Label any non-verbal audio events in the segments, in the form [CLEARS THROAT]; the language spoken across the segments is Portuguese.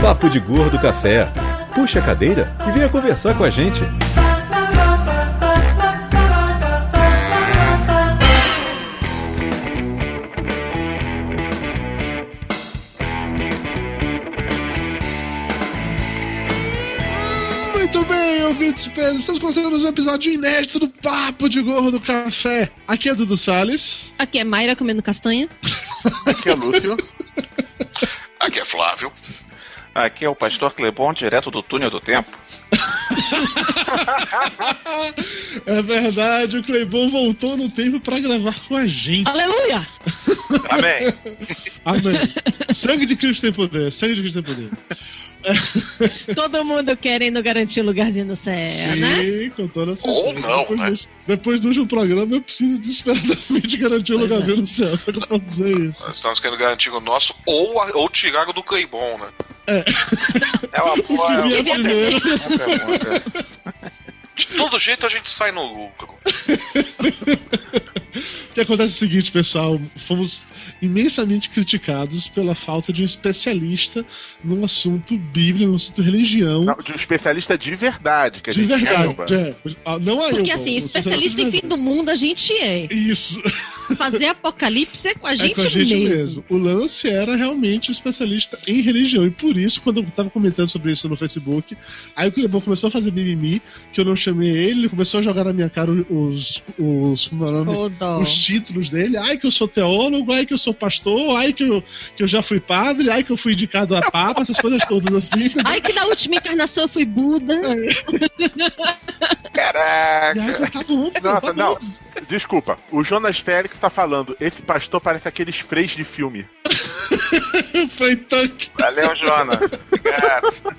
Papo de Gordo Café. Puxa a cadeira e venha conversar com a gente. Muito bem, ouvintes pesos. Estamos começando mais um episódio inédito do Papo de Gordo Café. Aqui é Dudu Salles. Aqui é Mayra comendo castanha. Aqui é Lúcio. Aqui é Flávio. Aqui é o Pastor Clebon, direto do túnel do tempo. [LAUGHS] É verdade, o Cleibon voltou no tempo pra gravar com a gente. Aleluia! Amém. Amém. sangue de Cristo tem poder, sangue de Cristo tem poder. [LAUGHS] Todo mundo querendo garantir lugarzinho no céu, Sim, né? com toda certeza. Ou não, depois, né? do, depois do último programa, eu preciso desesperadamente [LAUGHS] garantir um Pois lugarzinho é. no céu. Só que eu posso dizer isso. Nós estamos querendo garantir o nosso ou, a- ou tirar o do Claybon, né? É uma boa. É uma primeiro. boa pergunta. De todo jeito a gente sai no lucro. O [LAUGHS] que acontece é o seguinte, pessoal, fomos imensamente criticados pela falta de um especialista num assunto bíblico, num assunto religião. Não, de um especialista de verdade, que a de gente verdade, é. Ah, Não Porque eu, assim, um especialista em fim do mundo a gente é. Isso, [LAUGHS] Fazer apocalipse é com a é gente, com a gente mesmo. mesmo. O lance era realmente um especialista em religião. E por isso, quando eu tava comentando sobre isso no Facebook, aí o Clebão começou a fazer mimimi, que eu não chamei ele, ele começou a jogar na minha cara os. os como é o nome? Os títulos dele. Ai, que eu sou teólogo, ai, que eu sou pastor, ai, que eu, que eu já fui padre, ai, que eu fui indicado a papa, essas coisas todas assim. Ai, que na última encarnação eu fui Buda. Aí, Caraca. tá bom, Nossa, tá não. Desculpa, o Jonas Félix tá falando. Esse pastor parece aqueles freis de filme. [LAUGHS] Foi tanque. Valeu, Jonas. [LAUGHS] Obrigado.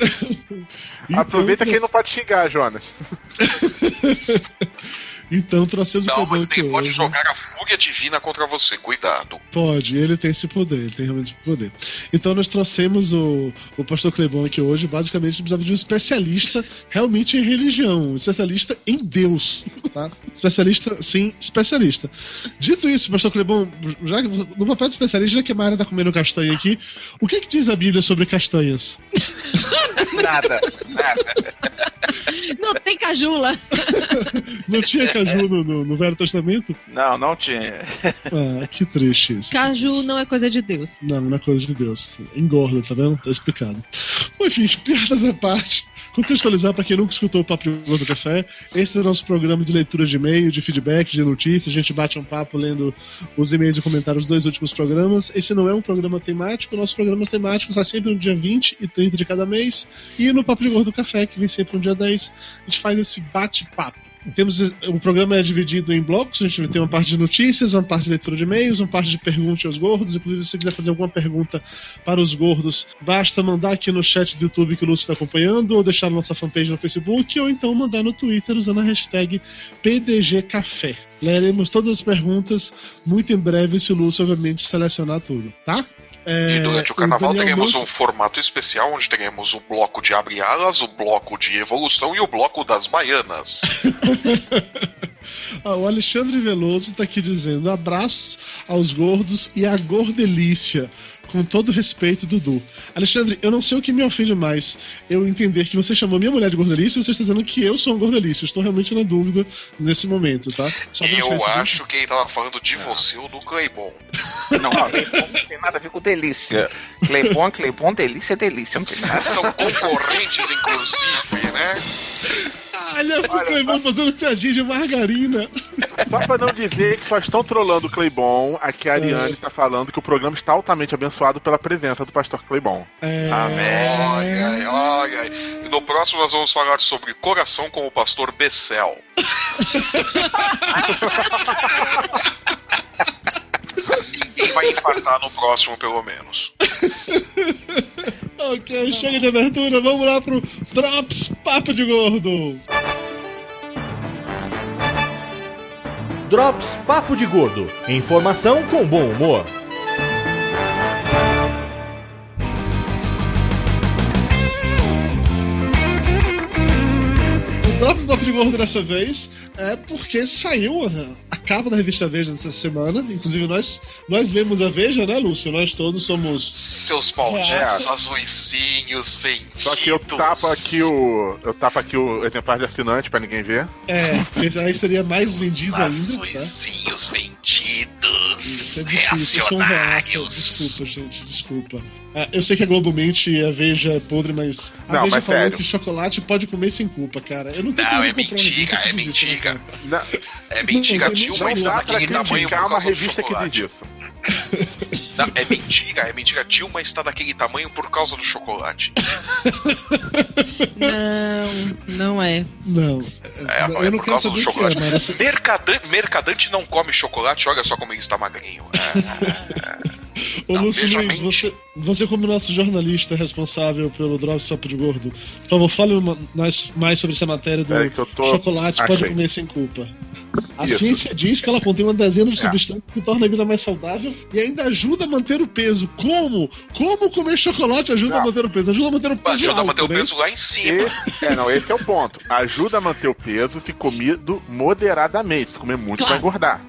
[LAUGHS] Aproveita então, quem não pode xingar, Jonas. [LAUGHS] Então trouxemos o Não, mas ele pode hoje. jogar a fúria divina contra você. Cuidado. Pode, ele tem esse poder, ele tem realmente esse poder. Então nós trouxemos o, o pastor Clebão aqui hoje, basicamente precisava de um especialista realmente em religião, um especialista em Deus, tá? Especialista, sim, especialista. Dito isso, pastor Clebão, já que- no papel de especialista, já que a Mara tá comendo castanha aqui, o que que diz a Bíblia sobre castanhas? [LAUGHS] Nada, nada. Não tem cajula. Não tinha caju no, no- no Velho Testamento? Não, não tinha. Ah, que triste isso. Caju não é coisa de Deus. Não, não é coisa de Deus. Engorda, tá vendo? Tá explicado. Enfim, [LAUGHS] piadas à parte. Contextualizar para quem nunca escutou o Papo de Gordo Café, esse é o nosso programa de leitura de e-mail, de feedback, de notícias. A gente bate um papo lendo os e-mails e comentários dos dois últimos programas. Esse não é um programa temático, nossos programas temáticos são sempre no dia 20 e 30 de cada mês. E no Papo de Gordo Café, que vem sempre no dia 10, a gente faz esse bate-papo. Temos, o programa é dividido em blocos, a gente tem uma parte de notícias, uma parte de leitura de e-mails, uma parte de pergunte aos gordos. Inclusive, se você quiser fazer alguma pergunta para os gordos, basta mandar aqui no chat do YouTube que o Lúcio está acompanhando, ou deixar na nossa fanpage no Facebook, ou então mandar no Twitter usando a hashtag PDGCafé. Leremos todas as perguntas muito em breve, se o Lúcio, obviamente, selecionar tudo, tá? É, E durante o carnaval Daniel teremos um formato especial onde teremos o bloco de abre alas, o bloco de evolução e o bloco das baianas. [LAUGHS] Ah, o Alexandre Veloso tá aqui dizendo abraços aos gordos e à gordelícia. Com todo respeito, Dudu. Alexandre, eu não sei o que me ofende mais. Eu entender que você chamou minha mulher de gordelícia e você está dizendo que eu sou um gordelícia. Eu Estou realmente na dúvida nesse momento, tá? Só Eu acho que ele tava falando de você ou do Claybon. Não, Cleibon não tem nada a ver com delícia. Cleibon, Cleibon, delícia, delícia. Não tem nada. São concorrentes, inclusive, né? Olha o Clebão fazendo piadinha de margarina. Só pra não dizer que só estão trolando o Cleibon, aqui a Ariane tá falando que o programa está altamente abençoado pela presença do pastor Cleibon. É... Olha aí, olha aí. E no próximo nós vamos falar sobre coração com o pastor Bessel. [LAUGHS] Ninguém vai infartar no próximo, pelo menos. [LAUGHS] Ok, chega de abertura, vamos lá pro Drops Papo de Gordo. Drops Papo de Gordo. Informação com bom humor. Drop Papo de Gordo dessa vez é porque saiu a, capa da revista Veja dessa semana. Inclusive, nós, nós lemos a Veja, né, Lúcio? Nós todos somos. Seus malditos É. azuizinhos vendidos. Só que eu tapo aqui o. Eu tapo aqui o exemplar de assinante pra ninguém ver. É, porque aí seria mais vendido ainda. Tá? Azuizinhos vendidos. Isso é difícil, um reaça. reacionários. Desculpa, gente, desculpa. Ah, eu sei que a Globo mente e a Veja é podre, mas a Não, Veja mas falou sério. que chocolate pode comer sem culpa, cara. Eu não Não, é mentira, é né, mentira. cara? Não, É mentira, tinha uma não está dá pra daquele tamanho uma revista que diz isso. Não, é mentira, é mentira. Dilma está daquele tamanho por causa do chocolate. Não, não é. Não, É, eu é não por quero causa saber do é, chocolate. mas assim, Mercadante, mercadante não come chocolate, olha só como ele está magrinho. É, Ô Não, Lúcio Luiz, você, você como nosso jornalista responsável pelo Drops Papo de Gordo, por favor, fale uma- mais, mais sobre essa matéria do chocolate pode achei. comer sem culpa. A Isso. ciência diz que ela contém uma dezena de É. substâncias que torna a vida mais saudável e ainda ajuda a manter o peso. Como? Como comer chocolate ajuda a Não. manter o peso? Ajuda a manter o peso ajuda a alto, manter o é peso isso? lá em cima. Esse, [LAUGHS] é, não, esse é o ponto. Ajuda a manter o peso se comido moderadamente. Se comer muito, Claro. vai engordar.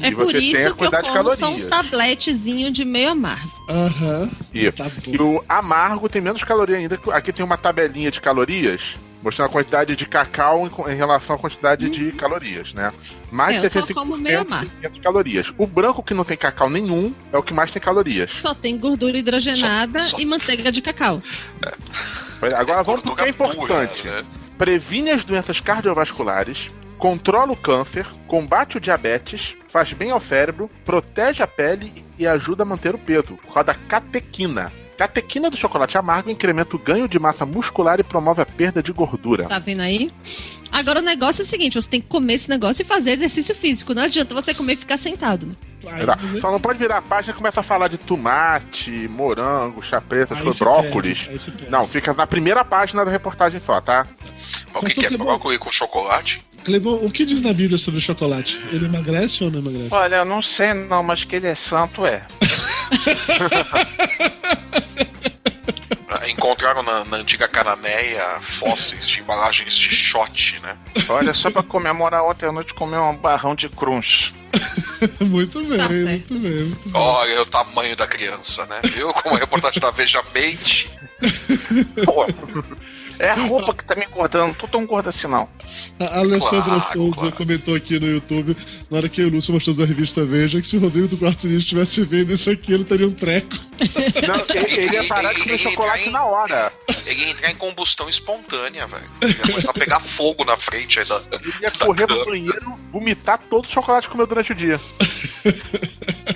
É e por você tem a isso que eu como só um tabletezinho de meio amargo. Aham. Isso. Tá. E o amargo tem menos caloria ainda. que- Aqui tem uma tabelinha de calorias, mostrando a quantidade de cacau em, em relação à quantidade de calorias, né? Mais É, de eu só 65% como meio amargo. de 500 calorias. O branco que não tem cacau nenhum é o que mais tem calorias. Só tem gordura hidrogenada Só- só- e manteiga de cacau. Agora vamos pro que é importante. pura, né? Previne as doenças cardiovasculares, controla o câncer, combate o diabetes, faz bem ao cérebro, protege a pele e ajuda a manter o peso, por causa da catequina. Catequina do chocolate amargo incrementa o ganho de massa muscular e promove a perda de gordura. Tá vendo aí? Agora o negócio é o seguinte: você tem que comer esse negócio e fazer exercício físico. Não adianta você comer e ficar sentado. Aí, você- Só não pode virar a página e começa a falar de tomate, morango, chá coisas, brócolis. perde. Não, fica na primeira página da reportagem só, tá? O que, Mas que é brócolis com chocolate? Clebão, o que diz na Bíblia sobre o chocolate? Ele emagrece ou não emagrece? Olha, eu não sei não, mas que ele é santo é. [LAUGHS] Encontraram na, na antiga Cananéia fósseis de embalagens de shot, né? Olha, só pra comemorar ontem à noite comer um barrão de crunch. [LAUGHS] muito bem, Tá muito bem, muito bem. Olha o tamanho da criança, né? Viu como a reportagem da Veja mente? [LAUGHS] Pô, é a roupa que tá me engordando, não tô tão gordo assim não. A Alessandra Claro, Souza claro. comentou aqui no YouTube, na hora que eu e o Lúcio mostramos a revista Veja, que se o Rodrigo do Quarto Sinistro estivesse vendo isso aqui, ele teria um treco. Não, ele, ele ia parar de comer chocolate na hora. Ele ia entrar em combustão espontânea, velho. Ele ia começar a pegar fogo na frente aí da. Ele ia correr pro banheiro, vomitar todo o chocolate que comeu durante o dia. [LAUGHS]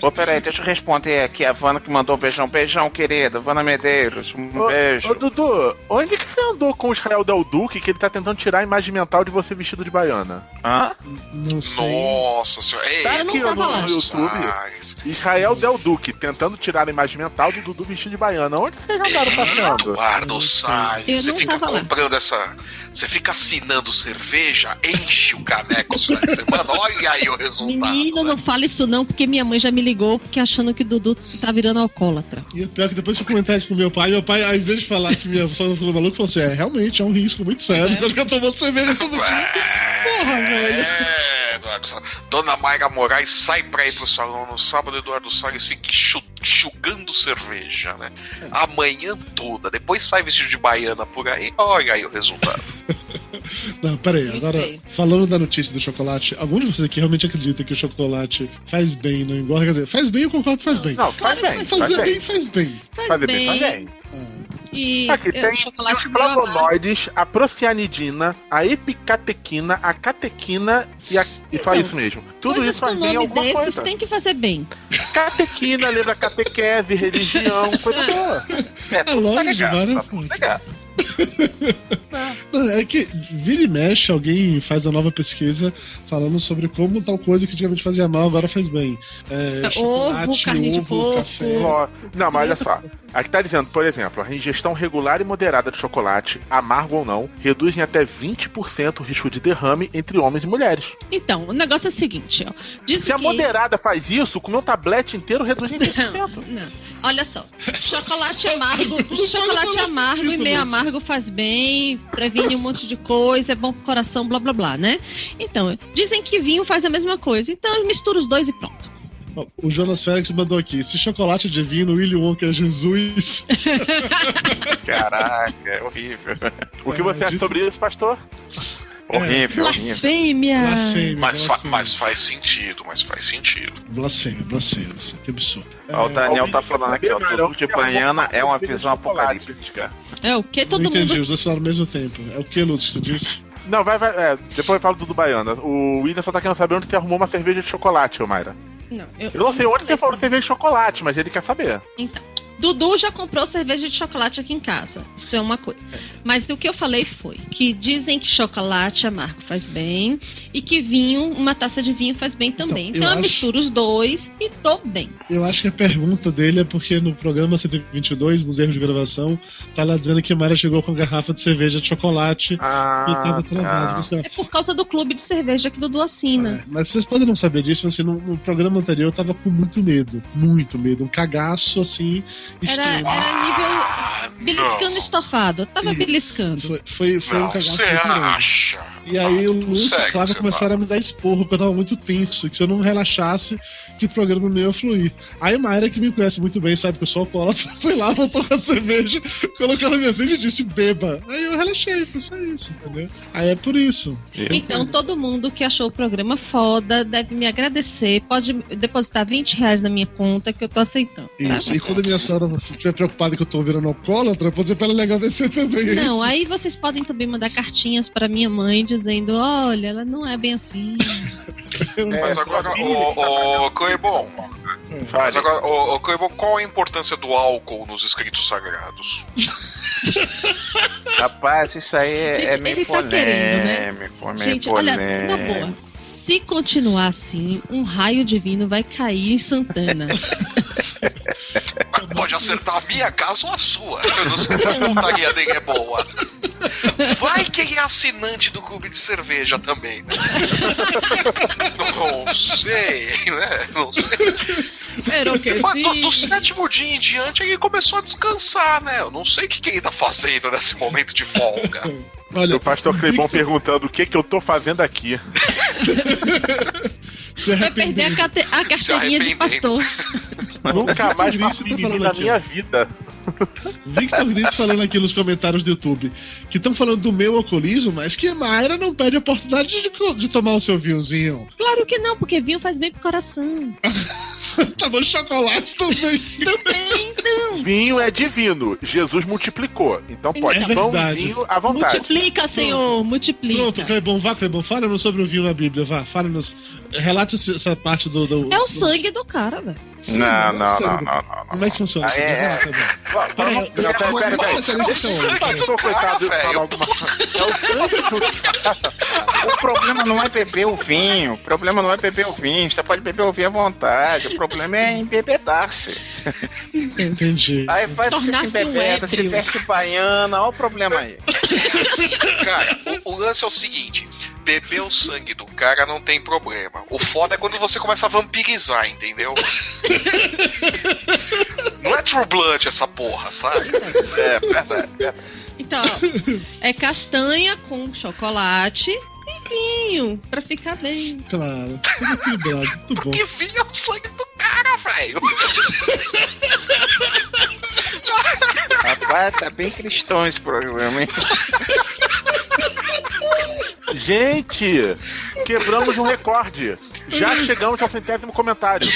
Ô, peraí, deixa eu responder aqui a Vana que mandou um beijão. Beijão, querida. Vana Medeiros, um Ô, beijo. Ô, Dudu, onde que você andou com o Israel Del Duque que ele tá tentando tirar a imagem mental de você vestido de baiana? Hã? Não sei. Nossa senhora. Ei, Tá aqui ó, no, no YouTube. Salles. Israel Del Duque tentando tirar a imagem mental do Dudu vestido de baiana. Onde vocês andaram passando? Eduardo Salles, Eu você não fica tava lá. comprando essa. Você fica assinando cerveja, enche o caneco esse final de semana, olha aí o resultado. Menino, né? não fala isso não, porque minha mãe já me ligou porque achando que Dudu tá virando alcoólatra. E o pior é que depois eu comentar isso com meu pai, meu pai, ao invés de falar que minha avó falou maluco, falou assim: é, realmente, é um risco muito sério. É. [LAUGHS] Eu ficar tomando cerveja todo dia. Porra, velho. É, Eduardo Salles. Dona Mayra Moraes sai pra ir pro salão no sábado, Eduardo Salles fica enxu- enxugando cerveja, né? A manhã toda. Depois sai vestido de baiana por aí. Olha aí o resultado. [LAUGHS] Não, peraí, agora, falando da notícia do chocolate, algum de vocês aqui realmente acredita que o chocolate faz bem, não engorda? Quer dizer, faz bem, eu concordo que faz bem. Não, faz Claro bem, que faz Fazer bem. bem, faz bem. Faz Fazer bem. bem, faz bem. Ah, E Aqui é, tem os flavonoides, a procianidina, a epicatequina, a catequina e, a, e só Então, isso mesmo. Tudo Coisas isso faz bem alguma desses coisa. tem que fazer bem. Catequina [LAUGHS] lembra catequese, religião, coisa boa. É, É tá lógico, tá fontes. legal. [LAUGHS] Não, é que vira e mexe, alguém faz uma nova pesquisa falando sobre como tal coisa que antigamente fazia mal agora faz bem. É, Ovo, chocolate, carne de ovo, porco. café. Não, mas olha só. [LAUGHS] Aqui tá dizendo, por exemplo, a ingestão regular e moderada de chocolate, amargo ou não, reduz em até 20% o risco de derrame entre homens e mulheres. Então, o negócio é o seguinte, ó. Diz Se a que... moderada faz isso, comer um tablete inteiro reduz em 20%. Não. Olha só, chocolate amargo, [LAUGHS] Não chocolate amargo e meio isso. amargo faz bem, previne um monte de coisa, é bom pro coração, blá blá blá, né? Então, dizem que vinho faz a mesma coisa, então mistura os dois e pronto. O Jonas Félix mandou aqui: se chocolate é divino, Willy Wonka é Jesus. [LAUGHS] Caraca, é horrível. O que você acha sobre isso, pastor? Horrível, horrível. Blasfêmia! Blasfêmia. Mas, fa- blasfêmia. mas faz sentido, mas faz sentido. Blasfêmia, blasfêmia. isso, Que absurdo. Ó, o Daniel alguém tá falando aqui, ó, Marão, de arrumou baiana é uma de visão apocalíptica. É o que todo não entendi, mundo. os dois falaram ao mesmo tempo. É o que, Lúcio, que você disse? Não, vai, vai. é, depois eu falo do do Baiana. O William só tá querendo saber onde você arrumou uma cerveja de chocolate, ô Mayra. Não, eu, Eu não sei onde você falou de cerveja de chocolate, mas ele quer saber. Então, Dudu já comprou cerveja de chocolate aqui em casa. Isso é uma coisa. Mas o que eu falei foi que dizem que chocolate amargo faz bem e que vinho, uma taça de vinho faz bem também. Então, Então, eu eu acho- misturo os dois e tô bem. Eu acho que a pergunta dele é porque no programa 122, nos erros de gravação, tá lá dizendo que a Mayra chegou com a garrafa de cerveja de chocolate e tava Ah, travado. É- É por causa do clube de cerveja que Dudu assina. É, mas vocês podem não saber disso, mas assim, no, no programa anterior eu tava com muito medo. Muito medo. Um cagaço assim. Era, era nível Ah, beliscando estofado. Eu tava Isso. beliscando. Foi, foi, foi um Não, cagaço você muito grande. acha? E aí o Lúcio e a Flávia você começaram a me dar esporro, porque eu tava muito tenso, que se eu não relaxasse, que o programa não ia fluir. Aí a Mayra, que me conhece muito bem, sabe que eu sou alcoólatra, [LAUGHS] foi lá, botou a cerveja, colocou na minha frente e disse beba. Aí eu relaxei, foi só isso, entendeu? Aí é por isso. Então, todo mundo que achou o programa foda deve me agradecer. Pode depositar 20 reais na minha conta que eu tô aceitando. tá? Isso. E quando a minha sogra estiver preocupada que eu tô virando alcoólatra, pode dizer pra ela legal descer também. é Não, isso. aí vocês podem também mandar cartinhas para minha mãe dizendo: olha, ela não é bem assim. [LAUGHS] Mas É, agora, sua ô, ô, Cleibon, mas agora, ô, ô, Cleibon, qual a importância do álcool nos escritos sagrados? Rapaz, isso aí é, Gente, é meio ele tá querendo, né? polêmico, é meio Gente, olha, polêmico. na boa. Se continuar assim, um raio divino vai cair em Santana. Pode acertar a minha casa ou a sua. Eu não sei se a pontaria dele é boa. Vai que é assinante do clube de cerveja também, né? Não sei, né? Não sei. Mas do, do sétimo dia em diante ele começou a descansar, né? Eu não sei o que, que ele tá fazendo nesse momento de folga. [LAUGHS] Olha, O pastor Cleibon perguntando o que que eu tô fazendo aqui. [LAUGHS] se Vai perder a, cate- a carteirinha de pastor. [LAUGHS] Nunca mais faço tá mimimi na minha vida. Victor Gris falando aqui nos comentários do YouTube que estão falando do meu alcoolismo, mas que a Mayra não perde a oportunidade de, de tomar o seu vinhozinho. Claro que não, porque vinho faz bem pro coração. [LAUGHS] tá bom, chocolate também. Também, então. Vinho é divino. Jesus multiplicou. Então pode. É Pão e vinho à vontade. Multiplica, Senhor, multiplica. Pronto, Clebon, vá, Clebon, fala-nos sobre o vinho na Bíblia, vá, fala-nos. Relate essa parte do. do É o do- sangue do cara, velho. Não, é não, não, não, não, Como é que funciona? Ah, é, Vai é. Vamos- Peraí, peraí, pastor, coitado, falar alguma É o sangue O problema não é beber o vinho. O problema não é beber o vinho. Você pode beber o vinho à vontade. O problema é embebedar-se. Entendi. Aí faz você se embebeda, se veste baiana. Olha o problema aí. [LAUGHS] Cara, o lance é o seguinte: beber o sangue do cara não tem problema. O foda é quando você começa a vampirizar, entendeu? Não é True Blood essa porra, sabe? É, verdade. Então, ó, é castanha com chocolate e vinho, pra ficar bem. Claro, tudo equilibrado, muito bom. Que vinha o sangue do cara, velho. Rapaz, tá bem cristão esse programa, hein? [LAUGHS] Gente, quebramos um recorde. Já chegamos ao centésimo comentário.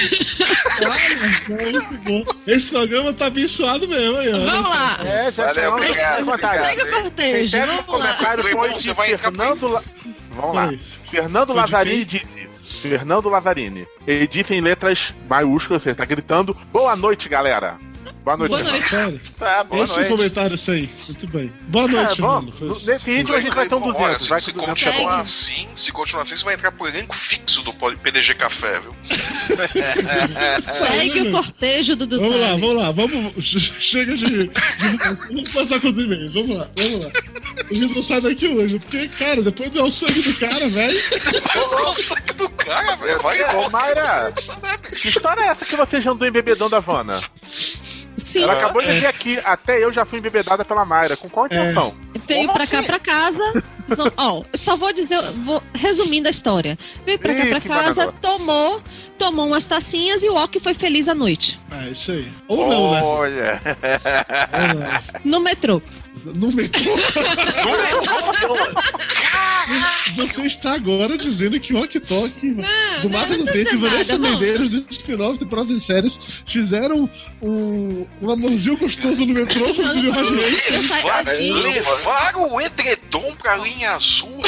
Esse programa tá abençoado mesmo, aí, ó. Vamos lá. É, já Valeu, chegamos ao obrigado, centésimo comentário. Segue o cortejo, Centésimo vamos lá. comentário foi de Fernando... La... Vamos lá. Fernando Lazzarini disse. Fernando Lazzarini. Ele disse em letras maiúsculas, você tá gritando. Boa noite, galera. Boa noite. Boa noite. Sério? Tá, [LAUGHS] boa Esse é o noite. comentário, isso aí. Muito bem. Boa noite, É, bom, mano. Foi- nesse vídeo a gente vai ter um Bom, 200. olha, se, vai se ter 200 continuar Segue. assim, se continuar assim, você vai entrar pro elenco fixo do PDG Café, viu? [LAUGHS] Segue o cortejo do Vamos lá, vamos lá, vamos. [LAUGHS] Chega de. vamos passar com os e-mails, vamos lá, vamos lá. A gente não sai daqui hoje, porque, cara, depois do sangue do cara, velho. o sangue do cara, velho. Vai Ô, embora. Mayra, que história é essa que você já andou embebedando a Havana? Sim. Ela acabou de vir aqui. Até eu já fui embebedada pela Mayra. Com qual intenção? Veio Como pra cá assim? pra casa. Não, ó, só vou dizer, vou resumindo a história. Veio pra cá Ih, pra casa, banador. tomou, tomou umas tacinhas e o Ok foi feliz à noite. É, isso aí. Ou não, né? Olha. Ou não. No metrô. No metrô. Você está agora dizendo que o Ok Tok, do Mata no Dente e Vanessa nada, não. Medeiros do spin-off de Prova de Séries fizeram um, um amorzinho gostoso no metrô com o daqui. Levaram o edredom pra linha azul.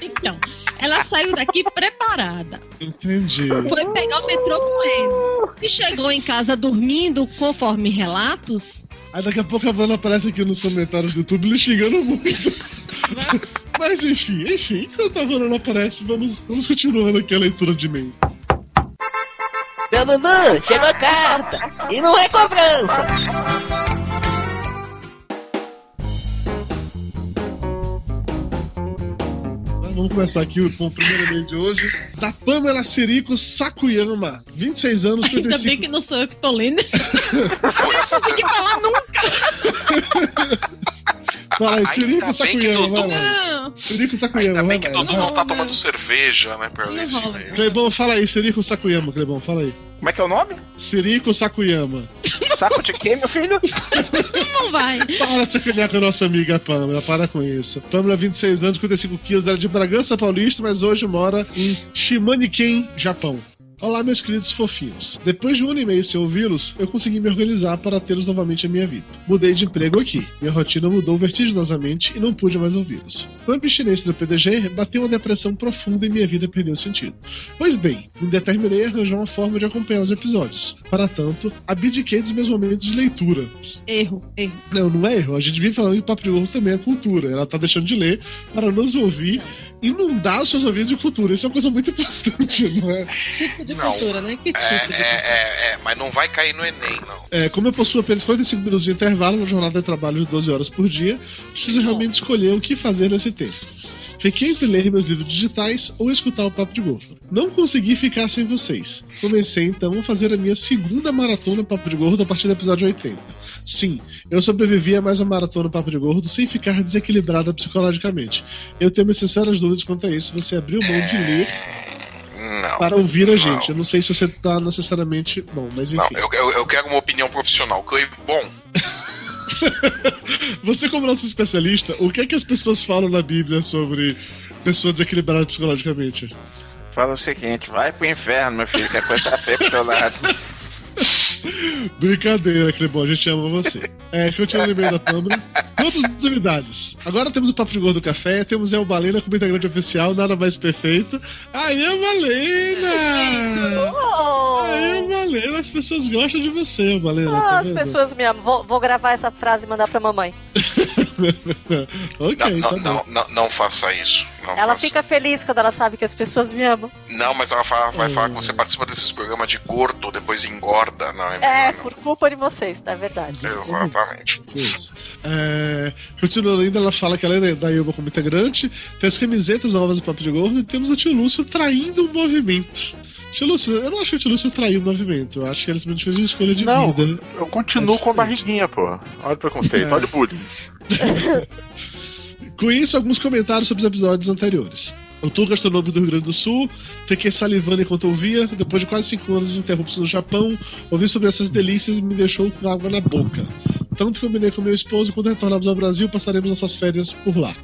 Então, ela saiu daqui preparada. Entendi. Foi pegar o metrô com ele. E chegou em casa dormindo, conforme relatos. Aí daqui a pouco a Vanna aparece aqui nos comentários do YouTube lhe xingando muito. [LAUGHS] Mas enfim, enfim, enquanto a Vanna não aparece, vamos, vamos continuando aqui a leitura de e-mail. Seu Dudu, chegou carta! E não é cobrança! Vamos começar aqui com o primeiro e-mail de hoje. Da Pamela Sirico Sakuyama, 26 anos, Ainda bem 35. que não sou eu que tô lendo isso. Eu não consegui falar nunca. [LAUGHS] Fala aí, Sirico Ainda Sakuyama, vai lá. Sirico Sakuyama, Ainda vai bem que Dudu vai. não tá tomando cerveja, né? Pra ler esse e-mail. Clebão, fala aí, Sirico Sakuyama, Clebão, fala aí. Como é que é o nome? Sirico Sakuyama. Saco de quem, meu filho? Não vai. Para de sacanear com a nossa amiga Pamela, para com isso. Pamela, 26 anos, 55 quilos, ela é de Bragança Paulista, mas hoje mora em Shimaniken, Japão. Olá, meus queridos fofinhos. Depois de um ano e meio sem ouvi-los, eu consegui me organizar para tê-los novamente em minha vida. Mudei de emprego aqui. Minha rotina mudou vertiginosamente e não pude mais ouvi-los. A abstinência do PDG, bateu uma depressão profunda e minha vida perdeu sentido. Pois bem, me determinei a arranjar uma forma de acompanhar os episódios. Para tanto, abdiquei dos meus momentos de leitura. Erro, erro. Não, não é erro. A gente vem falando que Papo de Gordo também é cultura. Ela tá deixando de ler para nos ouvir, inundar os seus ouvidos de cultura. Isso é uma coisa muito importante, [LAUGHS] não é? Tipo de Não. cultura, né? Que tipo É, de é, é, é, mas não vai cair no Enem, não. É, como eu possuo apenas 45 minutos de intervalo na jornada de trabalho de 12 horas por dia, preciso realmente escolher o que fazer nesse tempo. Fiquei entre ler meus livros digitais ou escutar o Papo de Gordo. Não consegui ficar sem vocês. Comecei então a fazer a minha segunda maratona Papo de Gordo a partir do episódio 80. Sim, eu sobrevivi a mais uma maratona Papo de Gordo sem ficar desequilibrada psicologicamente. Eu tenho minhas sinceras dúvidas quanto a isso. Você abriu mão de ler Não. para ouvir a Não. gente. Eu não sei se você tá necessariamente. Bom, mas enfim. Não, eu, eu, eu quero uma opinião profissional. Clay, bom, [LAUGHS] Você, como nosso especialista, o que é que as pessoas falam na Bíblia sobre pessoas desequilibradas psicologicamente? Fala o seguinte, vai pro inferno, meu filho, que a coisa tá feia pro teu lado. [LAUGHS] [LAUGHS] Brincadeira, Clebão, a gente ama você. É, continuando no e-mail da Pâmela. Outras novidades. Agora temos o Papo de Gordo Café, temos El Balena como integrante oficial, nada mais perfeito. Aí, El Balena! Aí, El Balena, as pessoas gostam de você, El Balena. tá Ah, as pessoas me amam. Vou, vou gravar essa frase e mandar pra mamãe. [LAUGHS] [LAUGHS] ok, não, tá não, não, não, não faça isso. Não Ela faça. fica feliz quando ela sabe que as pessoas me amam. Não, mas ela fala- vai Hum. falar que você participa desses programas de gordo, depois engorda. Não, é, É, por culpa de vocês, tá? É verdade. Exatamente. Isso. É, continuando ainda, ela fala que ela é da Ilba como integrante, tem as camisetas novas do Papo de Gordo e temos o tio Lúcio traindo o movimento. Tio Lúcio, eu não acho que o tio Lúcio traiu o movimento, eu acho que ele simplesmente fez uma escolha de Não, vida. eu continuo É com a barriguinha, pô. Olha o preconceito, É. olha o bullying. [LAUGHS] Com isso, alguns comentários sobre os episódios anteriores. Eu tô gastronômico do Rio Grande do Sul, fiquei salivando enquanto ouvia. Depois de quase 5 anos de interrupção no Japão, ouvi sobre essas delícias e me deixou com água na boca. Tanto que combinei com meu esposo, quando retornarmos ao Brasil, passaremos nossas férias por lá.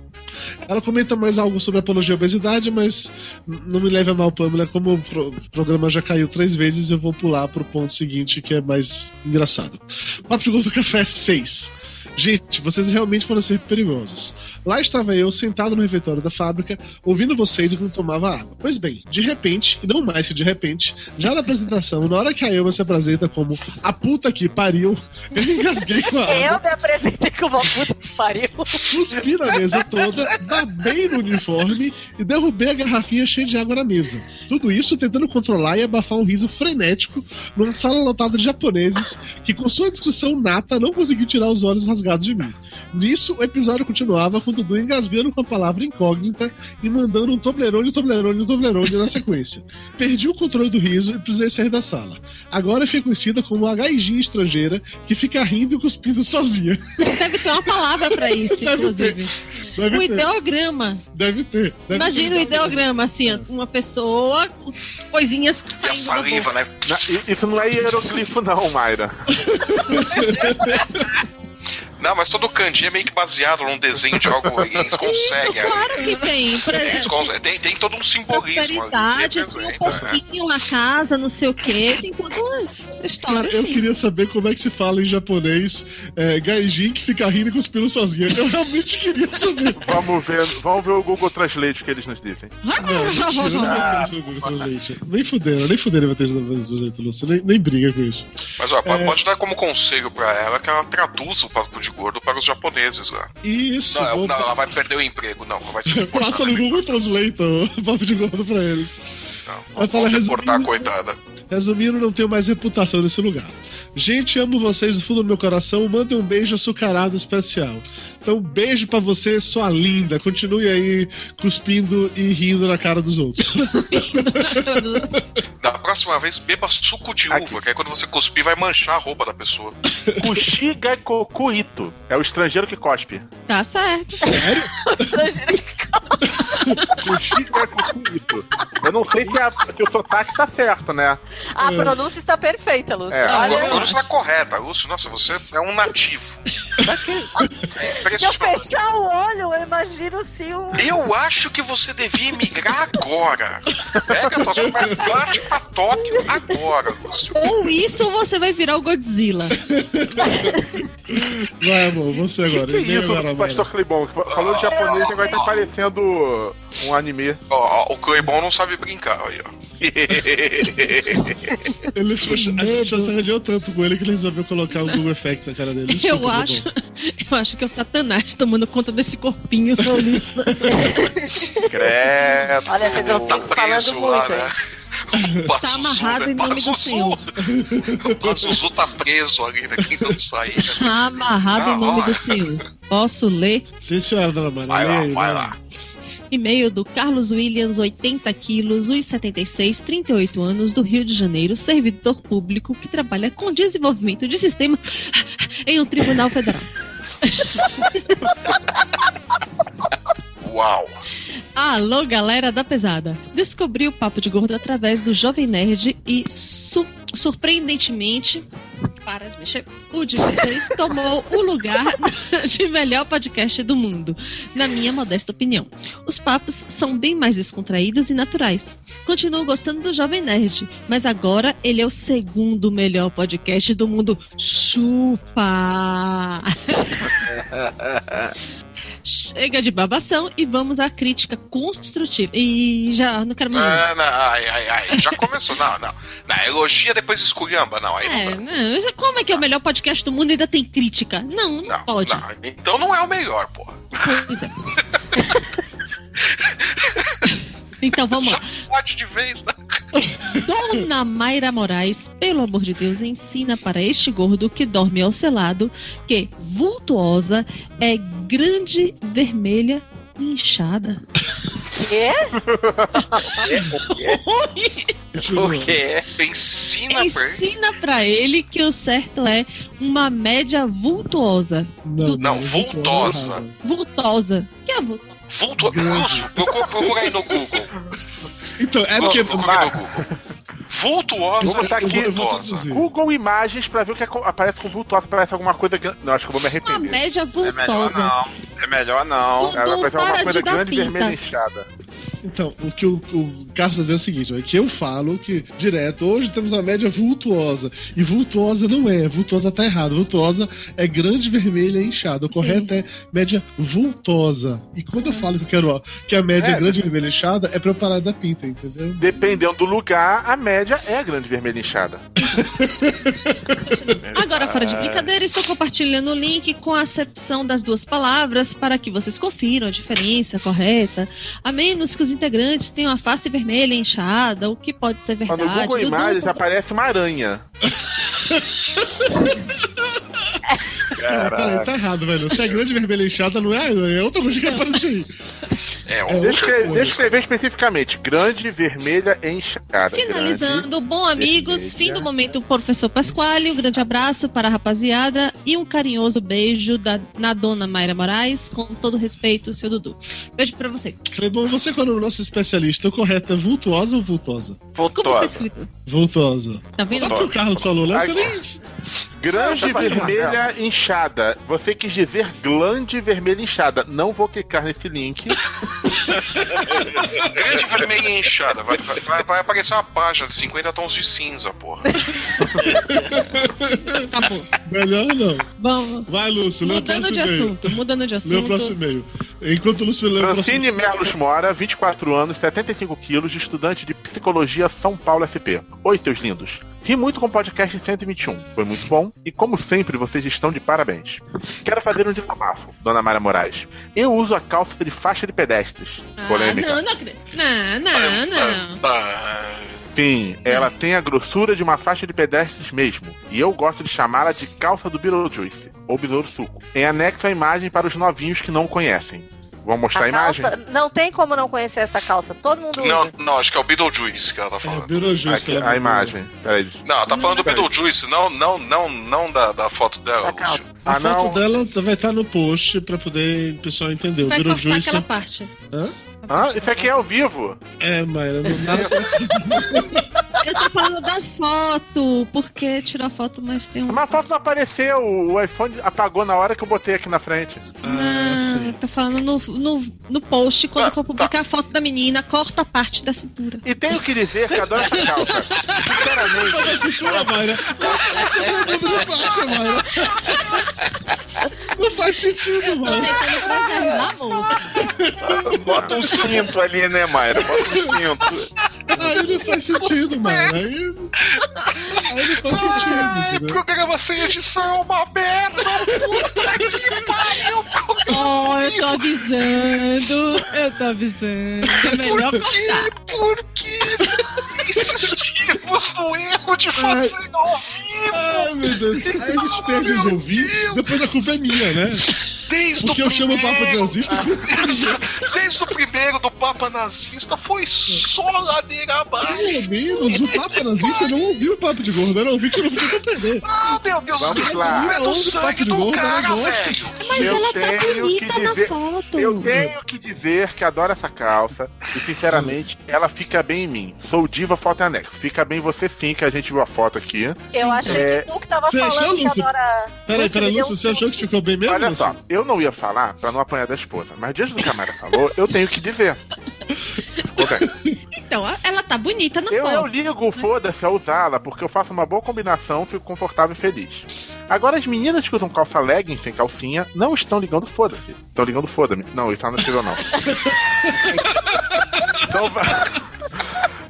Ela comenta mais algo sobre apologia à obesidade, mas não me leve a mal, Pamela. Como o pro- programa já caiu três vezes, eu vou pular pro ponto seguinte, que é mais engraçado. Papo de Gordo Café 6. Gente, vocês realmente foram ser perigosos. Lá estava eu, sentado no refeitório da fábrica, ouvindo vocês enquanto tomava água. Pois bem, de repente, e não mais que de repente, já na apresentação, na hora que a Elma se apresenta como a puta que pariu, eu engasguei com a água. Eu me apresentei com uma puta que pariu. Cuspi na mesa toda, babei no uniforme e derrubei a garrafinha cheia de água na mesa. Tudo isso tentando controlar e abafar um riso frenético numa sala lotada de japoneses que, com sua discussão nata, não conseguiu tirar os olhos das engasgados de mim. Nisso, o episódio continuava com o Dudu engasgando com a palavra incógnita e mandando um Toblerone, Toblerone, Toblerone na sequência. Perdi o controle do riso e precisei sair da sala. Agora foi conhecida como a gaijinha estrangeira que fica rindo e cuspindo sozinha. Deve ter uma palavra pra isso, [LAUGHS] Deve inclusive. Deve O ter. ideograma. Deve ter. Deve Imagina ter. o ideograma, assim, ó, uma pessoa, com coisinhas E saindo da saliva, boca. né? Isso não é hieroglifo, não, Mayra. [LAUGHS] Não, mas todo kanji é meio que baseado num desenho de algo. Eles [LAUGHS] Isso, conseguem. claro que tem. Pra- Eles conseguem- tem, tem todo um simbolismo. prosperidade, tem um é. porquinho, uma casa, não sei o quê, tem toda uma história Cara, eu assim. queria saber como é que se fala em japonês é, gaijin que fica rindo e cuspindo sozinha. Eu realmente queria saber. [LAUGHS] Vamos ver, vamos ver o Google Translate que eles nos dizem. Não, mentira, não vai ter isso no Google Translate. Nem fuderam, nem fuderam vai ter isso no Google Translate, Lúcio. Nem, nem briga com isso. Mas ó, pode, É. pode dar como conselho pra ela que ela traduza o papo de gordo para os japoneses lá. Isso, Não, vou- não, ela vai perder o emprego, não. Vai ser [LAUGHS] passa no Google Translate o [LAUGHS] papo de gordo pra eles. Não, Vai falar vão deportar a resumindo- coitada. Resumindo, não tenho mais reputação nesse lugar. Gente, amo vocês do fundo do meu coração. Mandem um beijo açucarado especial. Então, beijo pra você, sua linda. Continue aí cuspindo e rindo na cara dos outros. Da próxima vez, beba suco de uva, que aí quando você cuspir vai manchar a roupa da pessoa. Kushigakokuito. É o estrangeiro que cospe. Tá certo. Sério? [LAUGHS] Kushigakokuito. Eu não sei se, a- se o sotaque tá certo, né? A pronúncia está perfeita, Lúcio. É, a pronúncia tá correta, Lúcio. Nossa, você é um nativo. É se eu fechar o olho, eu imagino se o. Eu acho que você devia emigrar agora. Pega suas coisas, parte pra Tóquio agora, Lúcio. Ou isso, ou você vai virar o Godzilla. Vai, amor, você agora. Que Vem isso, agora, pastor Clebon? Falou de japonês, agora tá parecendo um anime. Ó, ó, o Cleibon não sabe brincar aí, ó. [LAUGHS] Ele ficou, a gente já se arranhou tanto com ele que ele resolveu colocar o Google Effects na cara dele. [LAUGHS] Eu Desculpa, acho, [LAUGHS] eu acho que é o Satanás tomando conta desse corpinho. Credo. Olha, vocês não tá falando lá, muito, né? Tá Pazuzu, amarrado né? em nome do. Senhor. O Pazuzu tá preso ali, né? Quem não sair. né? Tá amarrado em nome do Senhor. Posso ler? Sim, senhora, dona Maria. Vai lá, vai lá. E-mail do Carlos Williams, 80 quilos, 1,76, 38 anos, do Rio de Janeiro, servidor público que trabalha com desenvolvimento de sistema [LAUGHS] em um tribunal federal. [LAUGHS] Uau. Alô, galera da pesada! Descobri o Papo de Gordo através do Jovem Nerd e, su- surpreendentemente, para de mexer, o de vocês tomou o lugar [LAUGHS] de melhor podcast do mundo, na minha modesta opinião. Os papos são bem mais descontraídos e naturais. Continuo gostando do Jovem Nerd, mas agora ele é o segundo melhor podcast do mundo. Chupa! [LAUGHS] Chega de babação e vamos à crítica construtiva. E já não quero mais. Ah, não, ai, ai, ai, já começou. Não, não. Não, elogia, depois esculhamba. Não, aí não É, não, já- como é que é o melhor podcast do mundo e ainda tem crítica? Não, não, Não, pode. não. Então não é o melhor, porra. Pois é. [LAUGHS] então vamos lá. Pode de vez, né? Dona Mayra Moraes, pelo amor de Deus, ensina para este gordo que dorme ao selado que vultuosa é grande, vermelha e inchada. Quê? O quê? Ensina pra ele. Ensina pra ele que o certo é uma média vultuosa. Não, Não, eu tô vultosa. Vultosa. Que é vu- Vulto... Grande. Lúcio, procura, procura aí no Google. Então, é porque. Lúcio, procura aí no Google. Vultuosa Vou botar e aqui. Google Imagens pra ver o que aco- aparece com vultuosa. Aparece alguma coisa grande. Não, acho que eu vou me uma arrepender. média É melhor não. É melhor não. Dudu, Ela para alguma coisa grande, pinta. vermelha inchada. Então, o que o, o Carlos está dizendo é o seguinte: é que eu falo que, direto, hoje temos uma média vultuosa. E vultuosa não é, vultuosa tá errado. Vultuosa é grande, vermelha e inchada. O correto é média vultosa. E quando eu falo que eu quero que a média É. é grande, vermelha e inchada, é pra eu parar da pinta, entendeu? Dependendo do lugar, a média é a grande vermelha inchada. [LAUGHS] Agora, fora de brincadeira, estou compartilhando o link com a acepção das duas palavras para que vocês confiram a diferença correta, a menos que os integrantes tenham a face vermelha inchada, o que pode ser Mas verdade. no Google Imagens aparece uma aranha. [LAUGHS] peraí, tá errado, velho. Se é grande vermelha inchada, não é, é outra coisa que aparece aí. É, É eu escrever especificamente. Grande, vermelha e inchada. Finalizando, bom amigos, vermelha. fim do momento professor Pasquale, um grande abraço para a rapaziada e um carinhoso beijo da, na dona Mayra Moraes, com todo respeito, seu Dudu. Beijo pra você. Clebão, você quando é o nosso especialista, o correto é vultuosa ou vultosa? Como está escrito? Vultosa. Tá vendo? Só que o Carlos falou, né? Você nem... Grande, tá vermelha inchada. Você quis dizer glande vermelha inchada. Não vou clicar nesse link. [LAUGHS] Grande vermelha e inchada. Vai, vai- vai, aparecer uma página de 50 tons de cinza, porra. Acabou. Melhor não. Vamos. Vai, Lúcio, Mudando de assunto, mudando de Lê o próximo assunto. e-mail. Enquanto o Lúcio lê o próximo Francine Merlos Mora, 24 anos, 75 quilos, de estudante de Psicologia São Paulo SP. Oi, seus lindos. Ri muito com o podcast 121. Foi muito bom e, como sempre, vocês estão de parabéns. Quero fazer um desabafo, Dona Mara Moraes. Eu uso a calça de faixa de pedestres. Ah, Polêmica. não, não. Não, não, não. Sim, ela tem a grossura de uma faixa de pedestres mesmo. E eu gosto de chamá-la de calça do Beetlejuice, ou Besouro Suco. Em anexo a imagem para os novinhos que não conhecem. Vamos mostrar a, A imagem? calça, não tem como não conhecer essa calça. Todo mundo não, usa. não, acho que é o Beetlejuice que ela tá É, falando. Beetlejuice. Aqui, a imagem. Peraí. Não, ela tá falando do Peraí. Beetlejuice, não, não, não, não da, da foto dela, Da calça. A Ah, foto não. dela vai estar no post pra poder o pessoal entender. O Vai cortar Beetlejuice... aquela parte. Hã? Ah, isso aqui é ao vivo. É, Mayra, não dá [LAUGHS] Eu tô falando da foto, porque tirou a foto, mas tem um. Mas a foto não apareceu. O iPhone apagou na hora que eu botei aqui na frente. Ah, Não, sim. tô falando no, no, no post, quando Ah, for publicar a foto da menina, corta a parte da cintura. E tenho que dizer que adoro essa calça. Sinceramente. Mas a cintura, Mayra. Não faz, Mayra. Não faz sentido, moça. Bota um cinto ali, né, Mayra? Bota um cinto. Aí não faz sentido, Mayra. Aí, aí não faz sentido, Ai, programa sem edição é uma merda! Puta que pariu! Oh, eu tô avisando. Eu tô avisando. É melhor Por quê? Por que insistimos no erro de fazer ao vivo? Ai, meu Deus. Aí a gente perde os ouvintes, depois a culpa é minha, né? Desde Porque o eu chamo o papo de primeiro- nazista. [LAUGHS] Desde o primeiro do Papa Nazista foi só ladeira abaixo. Pelo menos o Papa Nazista não ouviu o papo de gordo, era ouvinte que não podia perder. Ah, meu Deus, Vamos o lá. é do sangue do gordo, cara, eu gosto. velho. Mas Eu ela tá tenho que bonita na dizer- foto. Eu tenho que dizer que adoro essa calça e, sinceramente, ela fica bem em mim. Sou diva foto e anexo. Fica bem você sim, que a gente viu a foto aqui. Eu achei É, que tu que tava você achou, falando que Lúcio? agora. Peraí, peraí, Lúcio, um você achou que ficou bem mesmo? Olha só, eu não ia falar pra não apanhar da esposa, mas diante do que a Mayra falou, eu tenho que dizer. Ficou bem. Então, ela tá bonita na Eu, eu ligo, foda-se, a usá-la, porque eu faço uma boa combinação, fico confortável e feliz. Agora, as meninas que usam calça legging sem calcinha não estão ligando foda-se. Estão ligando foda-me. Não, isso não [LAUGHS] escreveu não. Va-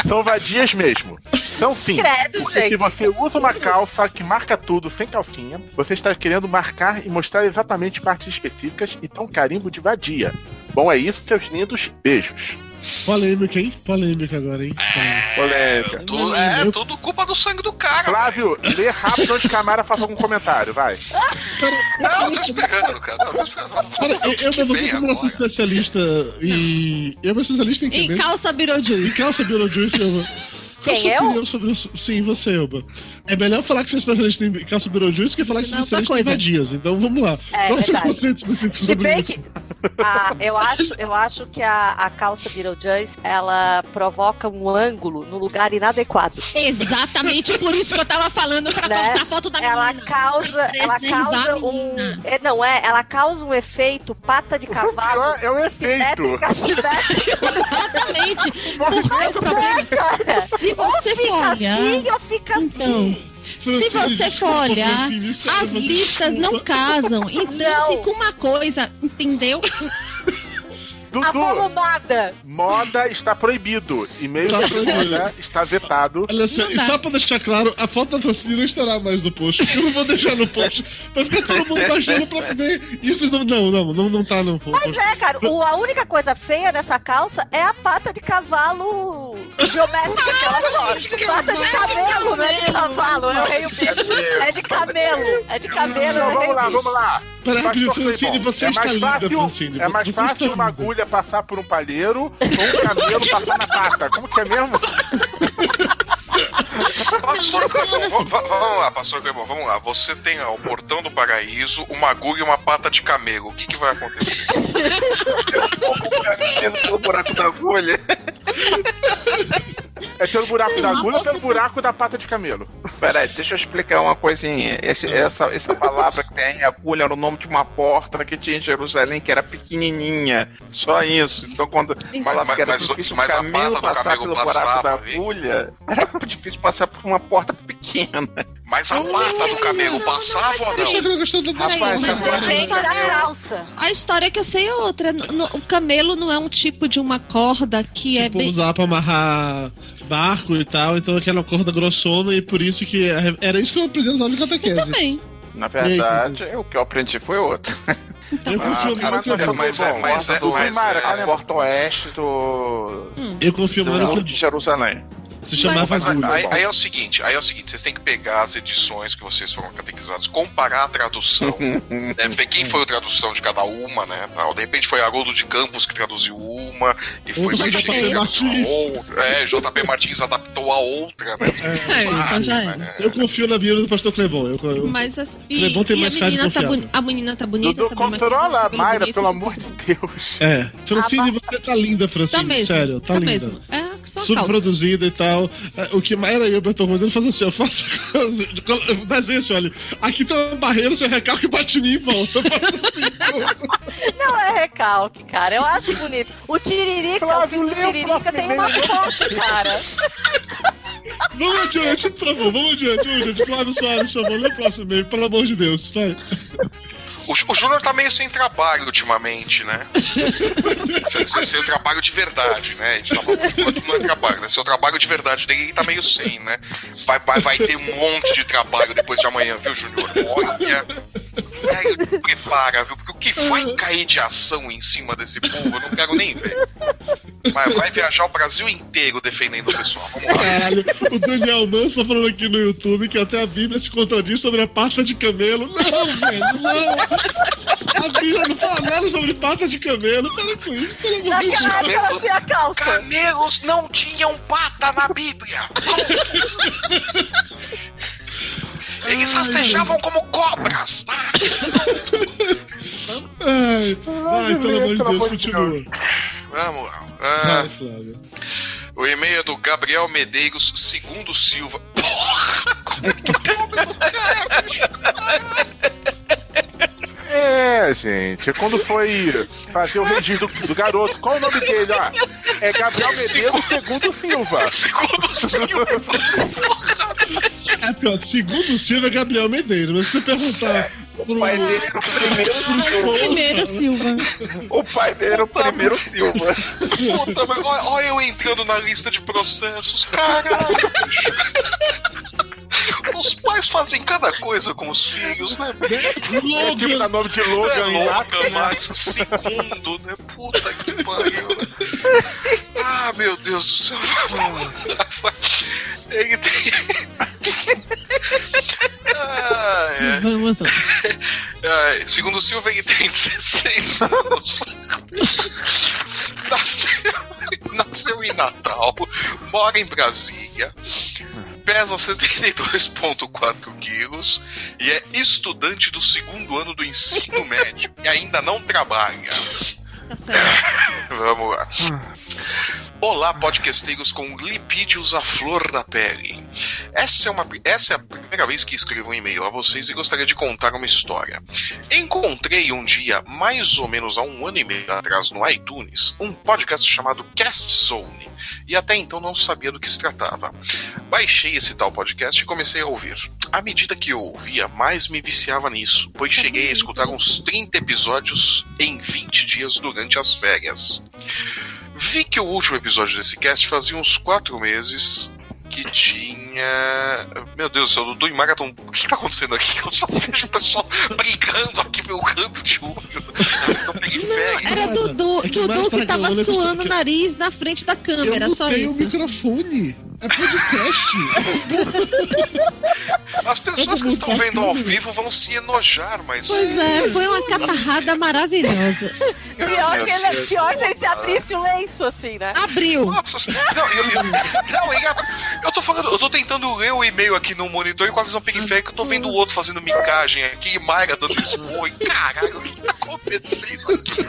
São vadias mesmo. São sim. Credo, porque se gente. você usa uma calça que marca tudo sem calcinha, você está querendo marcar e mostrar exatamente partes específicas e um carimbo de vadia. Bom, é isso, seus lindos. Beijos. Polêmica, hein? Polêmica agora, hein? Polêmica. Tudo, é tudo culpa do sangue do cara. Flávio, lê rápido antes que a Mara faça algum comentário, vai. Não, eu tô esperando, cara. Não, eu tô esperando. Cara, eu, você como nosso especialista em. Eu sou especialista em quê Em calça Em Beetlejuice. calça Beetlejuice, Elba. Qual Quem, sua eu? sobre? Sim, você, Elba. É melhor falar que você é especialista em calça Beetlejuice do que falar que você é especialista em vadias. Então vamos lá. É, Qual o seu conceito específico Se sobre isso? que a- eu, acho, eu acho que a, a calça Beetlejuice ela provoca um ângulo no lugar inadequado. Exatamente por isso que eu tava falando pra Né? a foto da Ela menina. causa, ela causa um, é, não é, ela causa um efeito pata de cavalo. É o efeito. Exatamente. Porque o problema, Cara, se você for fica olhar, assim ou fica então, assim. se você desculpa, for olhar, as listas não casam. Então Não. fica uma coisa, entendeu? [LAUGHS] Dudu, Avolumada. moda está proibido. E-mail Tá sobre proibido. moda está vetado. Olha só, e só pra deixar claro, a foto da Francine não estará mais no post. Eu não vou deixar no post. Vai ficar todo mundo baixando pra ver. E vocês não. Não, não, não, não tá no post. Mas é, cara, o- a única coisa feia nessa calça é a pata de cavalo geométrica que ela coloca. Pata de cabelo. não é de cavalo, eu errei o bicho. É de camelo. É de camelo, eu Então, vamos o lá, vamos lá. Peraí, Pastor Francine, você é está mais linda, fácil, Francine. É mais fácil uma agulha passar por um palheiro ou um camelo passar na pata. Como que é mesmo? [LAUGHS] Pastor assim. va- vamos lá, Pastor Clebon, vamos lá. Você tem ó, o portão do paraíso, uma agulha e uma pata de camelo. O que, que vai acontecer? [LAUGHS] pelo buraco da agulha. É pelo buraco da agulha ou pelo buraco da pata de camelo? Peraí, deixa eu explicar uma coisinha. Esse- essa, essa palavra que tem agulha, era o nome de uma porta que tinha em Jerusalém, que era pequenininha. Só isso. Então, quando falava Mas- que era mas- difícil mas o a camelo pata do passar camelo pelo buraco passava da agulha, era difícil passar por uma porta pequena. Mas a pata do camelo passava ou Eu não? eu gostei Rapaz, mas tá a história, calça. a história que eu sei é outra. No- o camelo não é um tipo de uma corda que é O povo bem. usava pra amarrar barco e tal, então aquela corda grossona e por isso que era isso que eu aprendi nas aulas de catequese. Também. Na verdade, o que eu aprendi foi outro. Eu confio Ah, mais no que eu cara, vi. mas é- mas é- do, mas é- a porta oeste do, Eu confio do mais no muro que de eu vi. Jerusalém. Se chamava Mas agulha. aí, aí é o seguinte, aí é o seguinte, vocês têm que pegar as edições que vocês foram catequizados, comparar a tradução, [LAUGHS] né, ver quem foi a tradução de cada uma, né, tal. De repente foi Haroldo de Campos que traduziu uma, e foi JP que traduziu Martins. outra. É, JP Martins adaptou a outra, né. É, então já é. Eu confio na Bíblia do pastor Clebon. Eu, eu, Mas as, e, Clebon tem e mais a menina tá boni- a menina tá bonita, Dudu, tá bem controla a Mayra, bonito. pelo amor de Deus. É. Francine, você tá linda, Francine. Tá mesmo. Sério, tá, linda. mesmo. É, só. Subproduzida e tal. É, O que Mayra e eu, Beto Rodrigues, faz assim: eu faço. Desenho assim, olha. Aqui tem uma barreira, você recalca e bate em mim e volta. Eu faço assim. Não é recalque, cara. Eu acho bonito. O Tiririca, o Flávio, o Tiririca tem uma foto, cara. vamos adiante, por favor, vamos adiante, vamos adiante. Flávio Soares, por favor, lê o próximo e-mail, pelo amor de Deus. Vai. O, o Júnior tá meio sem trabalho ultimamente, né? [LAUGHS] O trabalho de verdade, né? A gente tava falando não é trabalho, né? Seu trabalho de verdade dele ele tá meio sem, né? Vai, vai, vai ter um monte de trabalho depois de amanhã, viu, Júnior? Olha. Te prepara, viu? Porque o que vai cair de ação em cima desse povo, eu não quero nem ver. Vai, vai viajar o Brasil inteiro defendendo o pessoal. Vamos lá. Caralho, o Daniel Manso tá falando aqui no YouTube que até a Bíblia se contradiz sobre a pata de camelo. Não, velho, não. A Bíblia não fala nada sobre pata de camelo. Para com isso, pelo amor de Deus. Naquela época ela tinha calça. Camelos não tinham pata na Bíblia. Eles rastejavam como cobras, tá? Ai, vai, pelo amor de Deus, continua. Vamos lá. Ah, Vai, Flávio. o e-mail é do Gabriel Medeiros, segundo Silva. Porra! Como [LAUGHS] é que é o nome do cara, bicho? É, gente, quando foi fazer o registro do, do garoto, qual o nome dele, ó? É Gabriel Medeiros segundo Silva. Segundo Silva. É pior, segundo Silva é Gabriel Medeiros, mas se você perguntar pro, O pai dele era o primeiro Silva. Primeiro, Silva. O pai dele era o primeiro Silva. Puta, mas olha, olha eu entrando na lista de processos. Caralho, bicho. Os pais fazem cada coisa com os filhos, né? É tipo Logan, dá nome de É Logan louca, Axe, né? Max, segundo, né? Puta que pariu. Ah, meu Deus do céu. [LAUGHS] Ele tem. Ah, é. Vamos lá. Ah, segundo o Silva, ele tem 16 anos. nasceu, nasceu em Natal, mora em Brasília, pesa 72,4 quilos e é estudante do segundo ano do ensino [LAUGHS] médio e ainda não trabalha. Tá certo. [LAUGHS] Vamos lá. Olá, podcasteiros com lipídios à flor da pele. Essa é, uma, essa é a primeira vez que escrevo um e-mail a vocês e gostaria de contar uma história. Encontrei um dia, mais ou menos há um ano e meio atrás, no iTunes, um podcast chamado Cast Zone, e até então não sabia do que se tratava. Baixei esse tal podcast e comecei a ouvir. À medida que eu ouvia, mais me viciava nisso, pois cheguei a escutar uns 30 episódios em 20 dias durante as férias. Vi que o último episódio desse cast fazia uns 4 meses que tinha. Meu Deus do céu, Dudu e Maga tão. O que tá acontecendo aqui? Eu só vejo o pessoal [LAUGHS] brigando aqui meu canto de olho. Periféricos. Era Dudu, É que o Dudu que tá tava reclamando que eu suando o nariz na frente da Eu câmera, não só tenho isso. microfone. É podcast. [LAUGHS] As pessoas que estão vendo ao vivo vão se enojar, mas. Pois é, foi uma catarrada maravilhosa. [LAUGHS] Pior Graças que ele, pior se a gente abrisse o lenço assim, né? Abriu. Nossa, não, eu, eu, não, eu, eu tô falando, eu tô tentando ler o e-mail aqui no monitor e com a visão periférica eu tô vendo o outro fazendo micagem aqui e Mayra dando expor. E caralho, o que tá acontecendo aqui?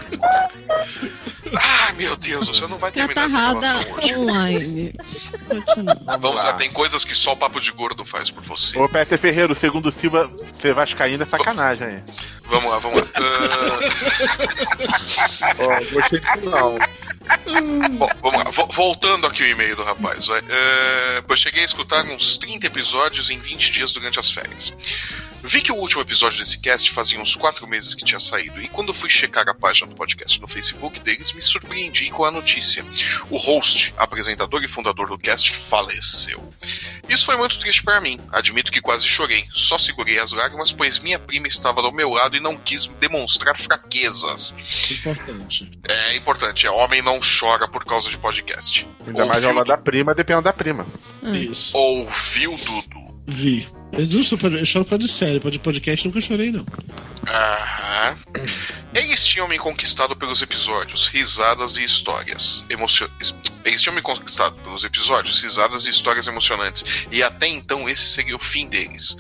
Ai, meu Deus, você não vai terminar essa gravação hoje. online. [LAUGHS] Vamos lá. lá, tem coisas que só o Papo de Gordo faz por você. Ô, Peter Ferreiro, segundo o Silva, ser vascaíno é sacanagem aí. Vamos lá, vamos lá. [LAUGHS] Ó, gostei disso não. Bom, vamos lá. Vo- Voltando aqui o e-mail do rapaz. vai. É, eu cheguei a escutar uns 30 episódios em 20 dias durante as férias. Vi que o último episódio desse cast fazia uns 4 meses que tinha saído, e quando fui checar a página do podcast no Facebook deles, me surpreendi com a notícia. O host, apresentador e fundador do cast, faleceu. Isso foi muito triste para mim. Admito que quase chorei. Só segurei as lágrimas, pois minha prima estava ao meu lado e não quis demonstrar fraquezas. Importante. É importante, é homem não chora por causa de podcast. Ainda mais Ouviu aula do- da prima, dependendo da prima. Isso. Ouviu, Dudu? Vi. Eu, não sou- eu choro por de série, por de podcast nunca chorei, não. Aham. Eles tinham me conquistado pelos episódios, risadas e histórias emocio... Eles tinham me conquistado pelos episódios, risadas e histórias emocionantes, e até então esse seria o fim deles.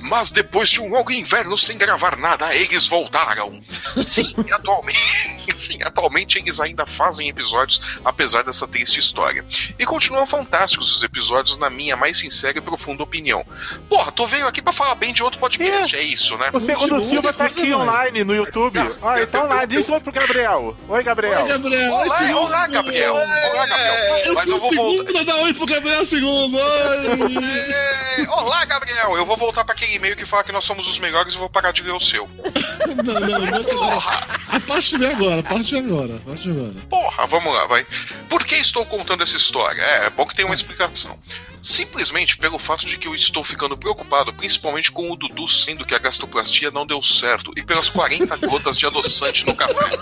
Mas depois de um longo inverno sem gravar nada, eles voltaram. Sim, [LAUGHS] atualmente, sim, atualmente eles ainda fazem episódios, apesar dessa triste história. E continuam fantásticos os episódios, na minha mais sincera e profunda opinião. Porra, tu veio aqui pra falar bem de outro podcast, é, isso, né? O segundo Silva tá aqui vai. online no YouTube. Ó, eu- então lá, diz oi pro Gabriel. Oi, Gabriel. Oi, Gabriel. Olá, olá, Gabriel. Olá, Gabriel. Eu Mas eu vou voltar. dá oi pro Gabriel segundo. Oi. É, Olá, Gabriel. Eu vou voltar pra aquele e-mail que fala que nós somos os melhores e vou parar de ler o seu. [LAUGHS] não, não, não. Porra, A parte vem agora, a parte vem agora, a parte vem agora. porra, vamos lá, vai. Por que estou contando essa história? É, é bom que tenha uma explicação. Simplesmente pelo fato de que eu estou ficando preocupado, principalmente com o Dudu, sendo que a gastroplastia não deu certo, e pelas 40 gotas de adoçante no café. [LAUGHS]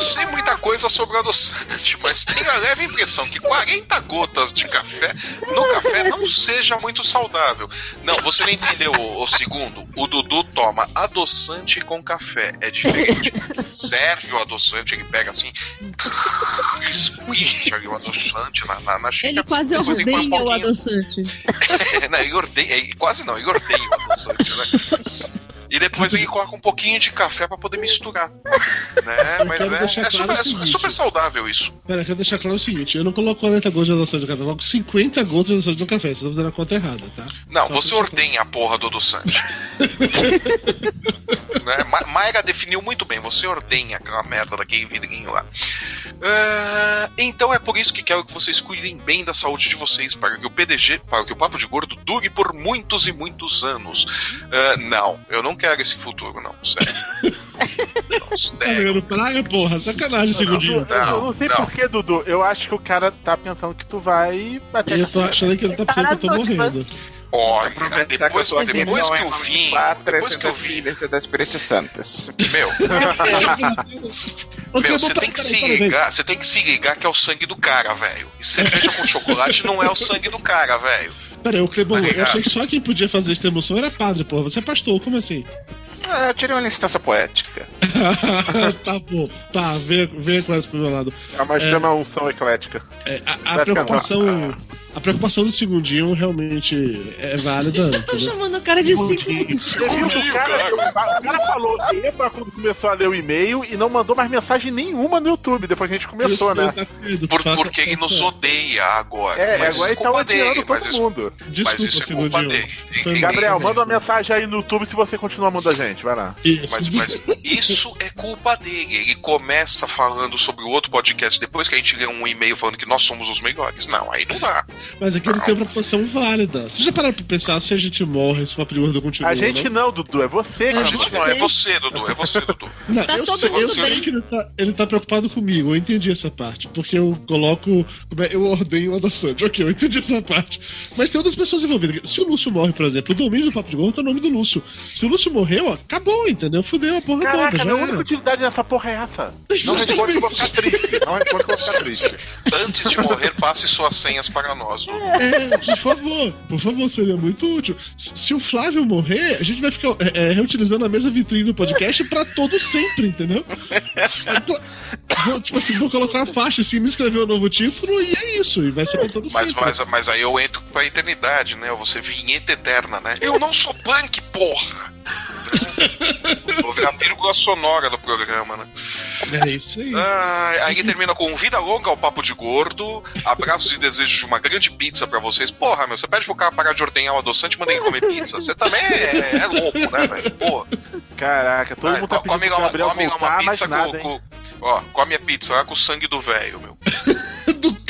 Não sei muita coisa sobre o adoçante, [LAUGHS] mas tenho a leve impressão que 40 gotas de café no café não seja muito saudável. Não, você não entendeu o, o segundo. O Dudu toma adoçante com café. É diferente. Serve o adoçante, ele pega assim, esquicha ali o adoçante na, na, na xícara. Ele quase põe um [LAUGHS] ordenha o adoçante. não, ele ordeia, é, quase não, ele ordeia o adoçante, né? E depois ele coloca um pouquinho de café pra poder misturar. [LAUGHS] Né? Mas é, é claro super, é super saudável isso. Pera, eu quero deixar claro o seguinte: eu não coloco 40 gotas de adoçante no café, eu coloco 50 gotas de adoçante no café. Vocês estão fazendo a conta errada, tá? Não, Só você ordenha a porra do adoçante. né? Ma- Mayra definiu muito bem, você ordenha aquela merda daquele vidrinho lá. Ah, então é por isso que quero que vocês cuidem bem da saúde de vocês, para que o PDG, para que o Papo de Gordo dure por muitos e muitos anos. Ah, não, eu não quero esse futuro, não, sério. [LAUGHS] Não, Tá sério. pegando praga, porra? Sacanagem, segundinho. Eu Não, não sei não. porquê, Dudu. Eu acho que o cara tá pensando que tu vai bater eu tô achando que ele tá pensando que eu tô morrendo. Olha, Aproveitar que eu depois, depois que eu vim, depois que eu vim, filha, essa da Espírito Santas. meu, [LAUGHS] Meu, você tem que se ligar, você tem que se ligar que é o sangue do cara, velho. E cerveja com chocolate não é o sangue do cara, velho. Pera aí, o Clebon, Tá eu achei que só quem podia fazer esta emoção era padre, porra. Você é pastor, como assim? Ah, eu tirei uma licença poética. [LAUGHS] tá bom. Tá, venha, venha com essa pro meu lado. É uma extrema unção eclética. É, a, a preocupação. A preocupação do segundinho realmente é válida, Tô chamando o cara de Segundinho. que o cara, o cara falou epa quando começou a ler o e-mail e não mandou mais mensagem nenhuma no YouTube depois que a gente começou, né? Tá medo, Por- porque ele nos odeia agora. É, mas agora ele é tá culpa odiando todo Mas mundo. mas Desculpa, isso é culpa segundinho. dele. Gabriel, manda uma mensagem aí no YouTube se você continuar mandando a gente, vai lá. Isso. Mas, mas isso é culpa dele. Ele começa falando sobre o outro podcast depois que a gente lê um e-mail falando que nós somos os melhores. Não, aí não dá. Mas aqui ele tem uma proporção válida. Você já pararam pra pensar se a gente morre, se uma pergunta continua? A gente não? não, Dudu, é você, É A cara. gente não, é você, Dudu, é você, Dudu. Não, Tá eu todo sei, eu sei que ele tá, ele tá preocupado comigo, eu entendi essa parte. Porque eu coloco. é, Eu ordenho o adoçante. Ok, eu entendi essa parte. Mas tem outras pessoas envolvidas. Se o Lúcio morre, por exemplo, o domínio do Papo de Gordo é o nome do Lúcio. Se o Lúcio morreu, ó, acabou, entendeu? Fudeu a porra Caraca, toda. minha Já única utilidade nessa porra é essa. [LAUGHS] Não responde que eu vou ficar triste. Não responde que eu vou ficar triste. Antes de morrer, passe suas senhas para nós, Dudu. É, por favor, por favor, seria muito útil. Se, se o Flávio morrer, a gente vai ficar é, é, reutilizando a mesma vitrine do podcast pra todo sempre, entendeu? [LAUGHS] Vou, tipo assim, vou colocar uma faixa assim, me escrever um novo título e é isso, e vai ser pra todo Mas, sempre. mas, mas aí eu entro pra eternidade, né? Eu vou ser vinheta eterna, né? Eu não sou punk, porra! [LAUGHS] Vou virar vírgula sonora do programa, né? É isso aí. Ah, aí termina com vida longa ao papo de gordo, abraços e desejos de uma grande pizza pra vocês. Porra, meu, você pede pro cara parar de ordenhar o adoçante e manda ele comer pizza. Você também é, é louco, né, velho? Porra. Caraca, todo Vai, mundo tá co- come pedindo uma, Gabriel come uma pizza nada, com, Ó, come a pizza lá com o sangue do velho, meu.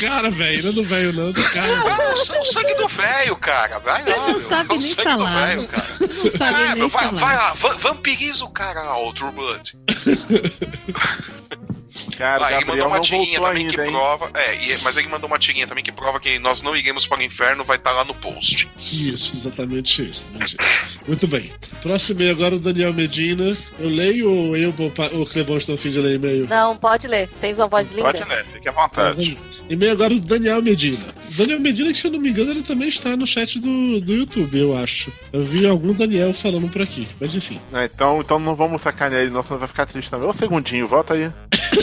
Cara, velho, não é do velho, não, do cara. Ah, o, sa- o sangue do velho, cara. Vai lá, Não meu. sabe É o nem sangue falar. do velho, cara. [LAUGHS] Não sabe É, nem meu, vai, falar. vai lá, va- vampiriza o cara lá, o True Blood. [LAUGHS] Cara, o Ah, ele mandou uma tirinha também que ainda, hein? prova. É, e- mas ele mandou uma tirinha também que prova que nós não iremos para o inferno, vai estar lá no post. Isso, exatamente isso. né? Muito bem. Próximo e-mail agora o Daniel Medina. Eu leio ou eu ou o Clebão estão a fim de ler e-mail? Não, pode ler. Tens uma voz linda. Pode ler, fique à Tá, vontade. vamos. E-mail agora do Daniel Medina. Daniel Medina, que se eu não me engano, ele também está no chat do, do YouTube, eu acho. Eu vi algum Daniel falando por aqui, mas enfim. Ah, então, então não vamos sacanear ele, não, senão vai ficar triste também. Ô, segundinho, volta aí. [LAUGHS]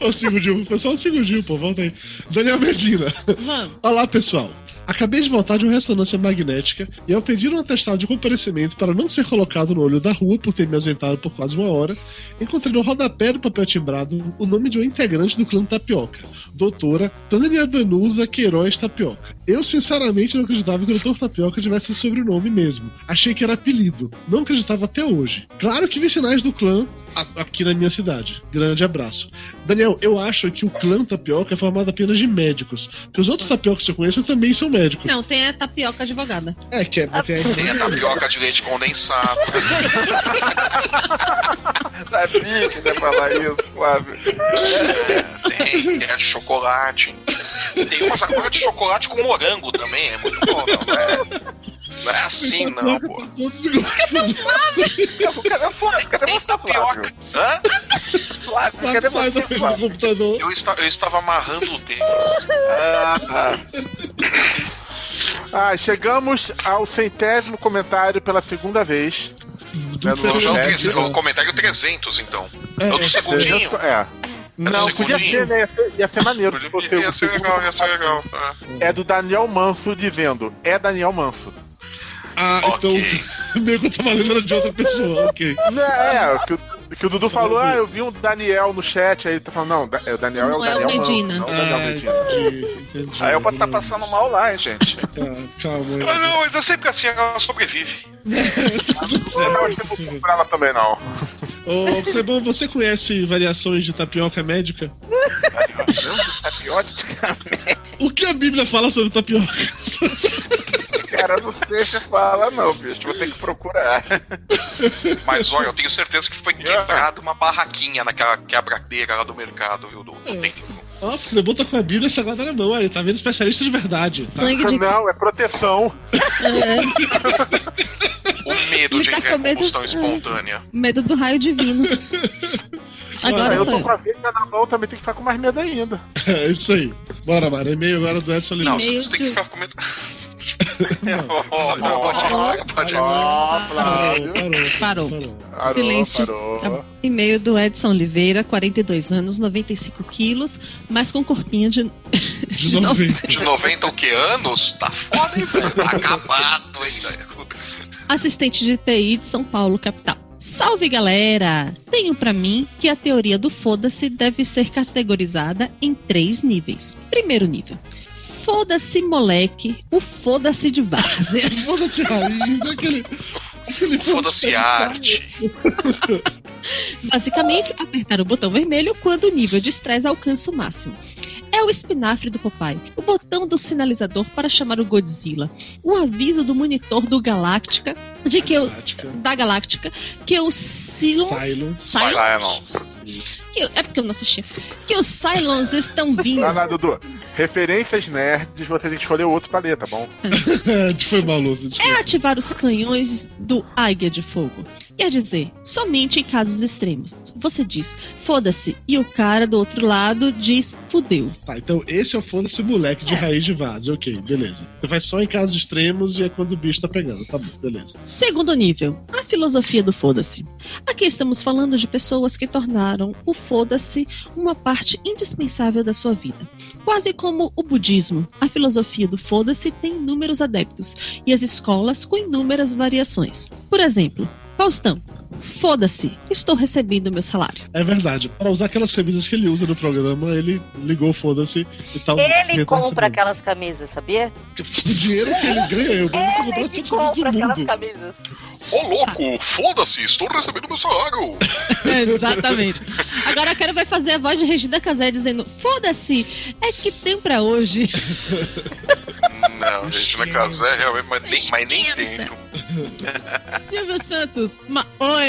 Um segundinho, foi só um segundinho, pô, volta aí. Daniel Medina. Vamos. Olá, pessoal. Acabei de voltar de uma ressonância magnética e ao pedir um atestado de comparecimento para não ser colocado no olho da rua por ter me ausentado por quase uma hora, encontrei no rodapé do papel timbrado o nome de uma integrante do clã Tapioca, doutora Tânia Danusa Queiroz Tapioca. Eu sinceramente não acreditava que o Dr. Tapioca tivesse esse sobrenome mesmo. Achei que era apelido. Não acreditava até hoje. Claro que vi sinais do clã aqui na minha cidade. Grande abraço. Daniel, eu acho que o clã Tapioca é formado apenas de médicos. Porque os outros tapiocas que eu conheço também são médicos. Não, tem a tapioca advogada. É, que é, tem a Tem a tapioca de leite condensado. Sabia que ia falar isso, Flávio. Tem, tem a de chocolate. Tem umas agora de chocolate com morango também, é muito bom, não é? Não é assim, não, pô. Todos iguais. Cadê, Flávio? Cadê você, tapioca. Flávio? Hã? Flávio, cadê você, [LAUGHS] Flávio? computador. Eu, esta- eu estava amarrando o tênis. Ah, tá. Ah, chegamos ao centésimo comentário pela segunda vez. Do É, no Não, não, É, o comentário 300, então. É, É o do é, segundinho? É. Não, o podia ser, né? Ia ser, ia ser maneiro. fosse Ia o ser legal, ia ser legal. é. É do Daniel Manso dizendo: É Daniel Manso. Ah, Ok. [LAUGHS] então. Meio que eu tava lembrando de outra pessoa, ok. Não, é, o que, o- que o Dudu falou, ah, eu vi um Daniel no chat, aí ele tá falando, não, é, o Daniel é o Não é o Daniel Manso, Medina. não o Daniel Ah, Medina. entendi, entendi. Aí eu vou estar passando mal lá, hein, gente. [LAUGHS] Tá, calma aí. Ah, não, mas é sempre assim, ela sobrevive. [LAUGHS] Não, eu tudo não vou certo. comprar ela também, não. Ô, Clebão, você conhece variações de tapioca médica? Tapioca, O que a Bíblia fala sobre tapioca? Cara, não sei se fala, não, bicho. Vou ter que procurar. [LAUGHS] Mas olha, eu tenho certeza que foi quebrada uma barraquinha naquela quebradeira lá do mercado, viu? Do, do templo. Ó, o Clebão tá com a Bíblia sagrada na mão aí, tá vendo? Especialista de verdade. Tá? Sangue de. Não, é proteção. O medo Ele de tá entrar com em medo- combustão espontânea. Medo do raio divino. [LAUGHS] Agora Ah, eu tô com a Bíblia na mão, também tem que ficar com mais medo ainda. É isso aí. Bora, Mara. E-mail agora do Edson Não, Lima. você Meio tem que de- ficar com medo. Não, Não, não, pode ir, pode ir. Ó, Parou, Silêncio. parou. E-mail do Edson Oliveira, 42 anos, 95 quilos, mas com corpinho de. De 90. De 90 o que anos? Tá foda, hein, velho? Tá acabado, hein, velho? assistente de TI de São Paulo, capital. Salve galera! Tenho pra mim que a teoria do foda-se deve ser categorizada em três níveis. Primeiro nível. Foda-se moleque, o foda-se de várzea. [LAUGHS] Foda-se raiz, aquele. Ele Foda-se arte. Basicamente, apertar o botão vermelho quando o nível de estresse alcança o máximo. É o espinafre do Popeye, o botão do sinalizador para chamar o Godzilla, o aviso do monitor do Galáctica de que o, Tática. da Galáctica que os Silence. Que- é porque eu não assisti. Que os Cylons estão vindo. Vai lá, Dudu. Referências nerds, você tem que escolher outro pra ler, tá bom? [LAUGHS] Foi mal, Lúcio. É ativar os canhões do Águia de Fogo. Quer dizer, somente em casos extremos. Você diz, foda-se, e o cara do outro lado diz, fudeu. Tá, então esse é o foda-se moleque de raiz de vaso. Ok, beleza. Você vai só em casos extremos e é quando o bicho tá pegando. Tá bom, beleza. Segundo nível, a filosofia do foda-se. Aqui estamos falando de pessoas que tornaram o foda-se uma parte indispensável da sua vida. Quase como o budismo, a filosofia do foda-se tem inúmeros adeptos e as escolas com inúmeras variações. Por exemplo, Faustão. Foda-se, estou recebendo meu salário. É verdade. Para usar aquelas camisas que ele usa no programa, ele ligou foda-se e tal. Ele compra aquelas camisas, sabia? O dinheiro que ele ganha, eu vou comprar Ele que todas as camisas compra aquelas camisas. Ô louco, foda-se, estou recebendo meu salário. [LAUGHS] Exatamente. Agora a Cara vai fazer a voz de Regina Casé dizendo: Foda-se, é que tem pra hoje. Não, [LAUGHS] Regina Casé realmente, mas nem, mas nem tento. Silvio Santos, ma oi,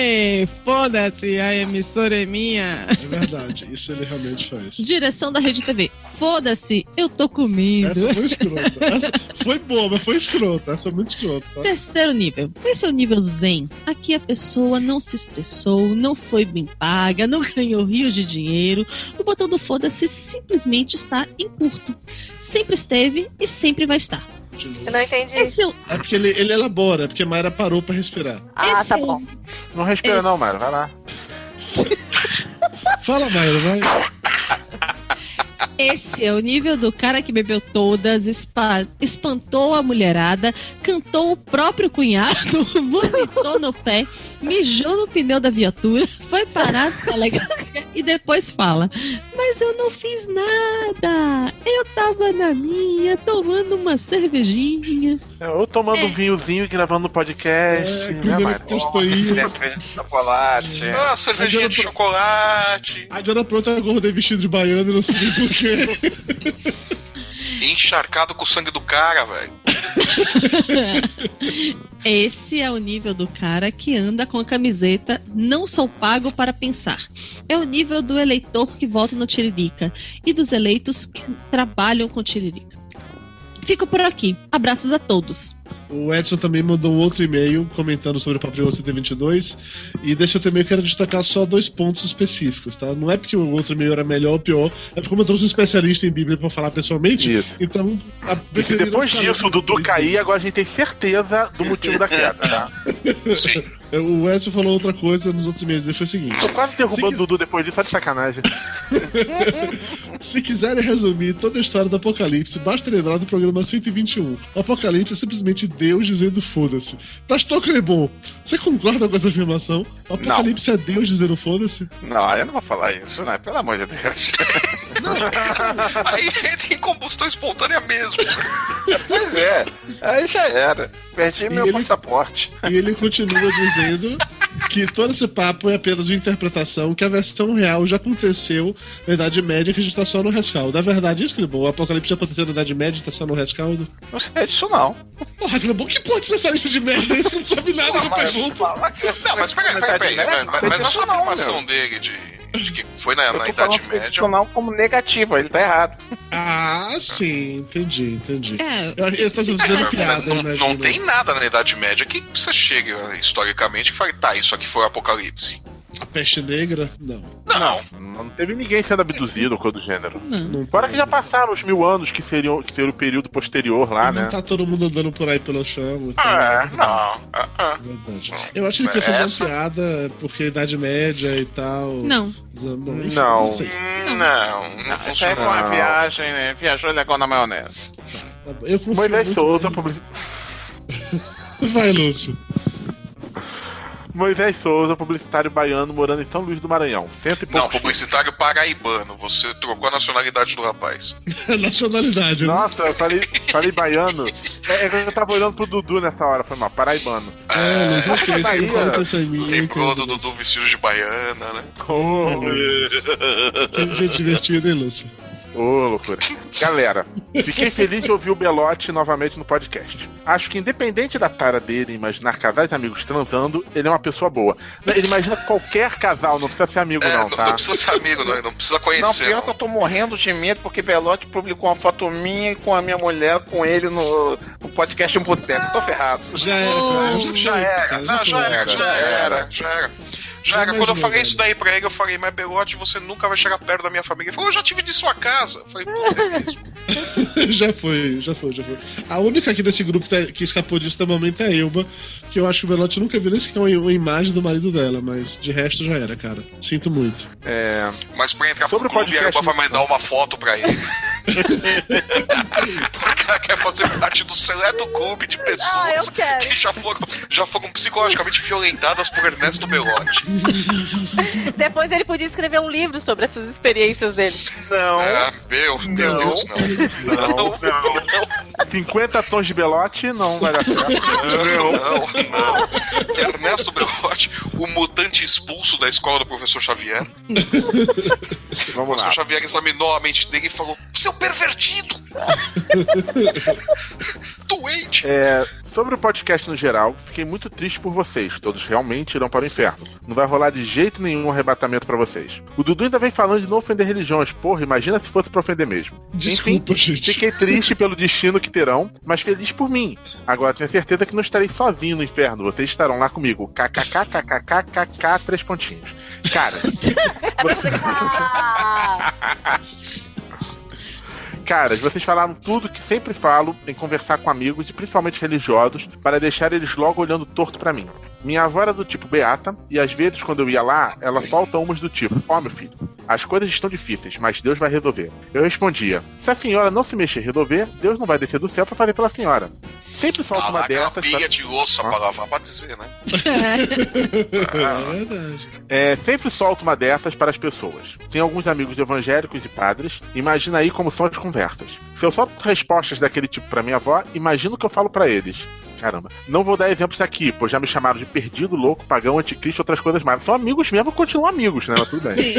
foda-se, a emissora é minha. É verdade, isso ele realmente faz. Direção da Rede TV, foda-se, eu tô comendo. Essa foi escrota. Essa foi boa, mas foi escrota. Essa é muito escrota. Tá? Terceiro nível. Esse é o nível Zen. Aqui a pessoa não se estressou, não foi bem paga, não ganhou rios de dinheiro. O botão do foda-se simplesmente está em curto. Sempre esteve e sempre vai estar. De novo. Eu não entendi. Esse é porque ele, ele elabora, é porque Mayra parou pra respirar. Ah, esse tá bom. Não respira Esse- não, Mara. Vai lá. [LAUGHS] Fala, Mayra, vai. Esse é o nível do cara que bebeu todas, espa- espantou a mulherada, cantou o próprio cunhado, [LAUGHS] vomitou no pé, mijou no pneu da viatura, [LAUGHS] foi parado na delegacia e depois fala: Mas eu não fiz nada! Eu tava na minha, tomando uma cervejinha. Eu tomando É. um vinhozinho e gravando um podcast, É, né. Cerveja de chocolate. Ah, cervejinha de chocolate. A Diana pronto eu acordei vestido de baiano e não sei nem porquê. [LAUGHS] Encharcado com o sangue do cara, velho. [LAUGHS] Esse é o nível do cara que anda com a camiseta Não sou pago para pensar. É o nível do eleitor que vota no Tiririca e dos eleitos que trabalham com Tiririca. Fico por aqui. Abraços a todos. O Edson também mandou um outro e-mail comentando sobre o Papel 122. E desse outro e-mail eu quero destacar só dois pontos específicos, tá? Não é porque o outro e-mail era melhor ou pior, é porque como eu trouxe um especialista em Bíblia pra falar pessoalmente, Isso. então. A E depois disso o Dudu cair, agora a gente tem certeza do motivo da queda, tá? [LAUGHS] Sim. O Edson falou outra coisa nos outros e-mails. Ele foi o seguinte: Tô quase derrubando o Dudu depois disso, só de sacanagem. [LAUGHS] se quiserem resumir toda a história do Apocalipse, basta lembrar do programa 121. O Apocalipse é simplesmente Deus dizendo foda-se. Pastor Clebon, você concorda com essa afirmação? O Apocalipse é Deus dizendo foda-se? Não, eu não vou falar isso, né? Pelo amor de Deus. [LAUGHS] Aí tem combustão espontânea mesmo. pois é, aí já era. Perdi E meu ele- passaporte. E ele continua dizendo que todo esse papo é apenas uma interpretação, que a versão real já aconteceu na Idade Média, que a gente tá só no rescaldo. É verdade isso, Clebon? O Apocalipse já aconteceu na Idade Média e tá só no rescaldo? Não sei disso, não. Porra, Clebon, que porra de especialista de merda é esse que não sabe nada que eu pergunto? Não, mas peraí, peraí, peraí. Mas, mas, mas essa não, afirmação dele de, de que foi na, Eu na tô Idade falando Média. ficcional como negativo, ele tá errado. Ah, sim, entendi, entendi. É, Eu- Ele tá dizendo piada, não, não tem nada na Idade Média que você chega historicamente que fale, tá, isso aqui foi o Apocalipse. A peste negra? Não. Não. Não teve ninguém sendo abduzido ou coisa do gênero. não. não Fora que já passaram os mil anos que seriam que seria o período posterior lá, não né? tá todo mundo andando por aí pelo chão. tal. É, não. Ah, ah. Verdade. Eu acho que ele quer fazer Essa- uma piada porque Idade Média e tal. Não. Não. enfim, Não. sei. Hum, Não, não Isso aí foi uma Não. viagem, né? Viajou legal na maionese. Tá bom. Eu confio Moisés Souza, nele. publici... [LAUGHS] Vai, Lúcio. Moisés Souza, publicitário baiano, morando em São Luís do Maranhão. Cento e Não, publicitário paraibano. Você trocou a nacionalidade do rapaz. [LAUGHS] Nacionalidade, né? Nossa, eu falei, falei baiano. É, é que eu tava olhando pro Dudu nessa hora, foi mal, paraibano. É, mas eu sei, Bahia. você conta isso em mim. Lembrou do Dudu vestido de baiana, né? Ô, [LAUGHS] Que jeito divertido, hein, Lúcio? Ô, loucura. Galera, fiquei feliz de ouvir o Belote novamente no podcast. Acho que independente da tara dele imaginar casais e amigos transando, ele é uma pessoa boa. Ele imagina qualquer casal, não precisa ser amigo É, não, não, tá? não precisa ser amigo, não, não precisa Não, conhecer. pior não. que eu tô morrendo de medo porque Belote publicou uma foto minha com a minha mulher com ele no, no podcast Um Boteco. Tô ferrado. Já era. Já, Já era, não, já era, já era, já era. Já era. Quando eu falei isso daí pra ele, eu falei, mas Belote, você nunca vai chegar perto da minha família. Ele falou, eu já tive de sua casa. Eu falei, pô, é mesmo. [LAUGHS] já foi, já foi, já foi. A única aqui desse grupo que tá- que escapou disso até o momento é a Elba, que eu acho que o Belote nunca viu nem sequer uma, uma imagem do marido dela, mas de resto já era, cara. Sinto muito. É, Mas pra entrar Sobre pro clube, a Elba vai mandar uma foto pra ele. Porque ela quer fazer parte do seleto clube de pessoas Ah, que já foram, já foram psicologicamente violentadas por Ernesto Belotti. Depois ele podia escrever um livro sobre essas experiências dele. Não. É, meu, meu Não. Deus, não. não, Não, não. 50 tons de Belote não vai dar certo. Não, não. Ernesto Belotti, o mutante expulso da escola do professor Xavier. O Vamos lá. professor Xavier examinou a mente dele e falou: Seu pervertido! [LAUGHS] Doente! É, sobre o podcast no geral, fiquei muito triste por vocês. Todos realmente irão para o inferno. Não vai rolar de jeito nenhum um arrebatamento pra vocês. O Dudu ainda vem falando de não ofender religiões. Porra, imagina se fosse pra ofender mesmo. Desculpa, Enfim, gente. Fiquei triste pelo destino que terão, mas feliz por mim. Agora tenho certeza que não estarei sozinho no inferno. Vocês estarão lá comigo. KKKKKKK, três pontinhos. Cara, [LAUGHS] [LAUGHS] Caras, vocês falaram tudo que sempre falo em conversar com amigos e principalmente religiosos para deixar eles logo olhando torto pra mim. Minha avó era do tipo beata e às vezes quando eu ia lá, ela solta umas do tipo: Ó, meu filho, as coisas estão difíceis, mas Deus vai resolver. Eu respondia: Se a senhora não se mexer e resolver, Deus não vai descer do céu pra fazer pela senhora. Sempre solta Ah, uma dessas. pilha pra- de louça pra lavar pra dizer, né? [LAUGHS] É verdade. É, sempre solto uma dessas para as pessoas. Tenho alguns amigos evangélicos e padres. Imagina aí como são as conversas. Se eu solto respostas daquele tipo para minha avó, imagina o que eu falo para eles. Caramba. Não vou dar exemplos aqui, pois já me chamaram de perdido, louco, pagão, anticristo e outras coisas mais. São amigos mesmo, continuam amigos, né? Mas tudo bem.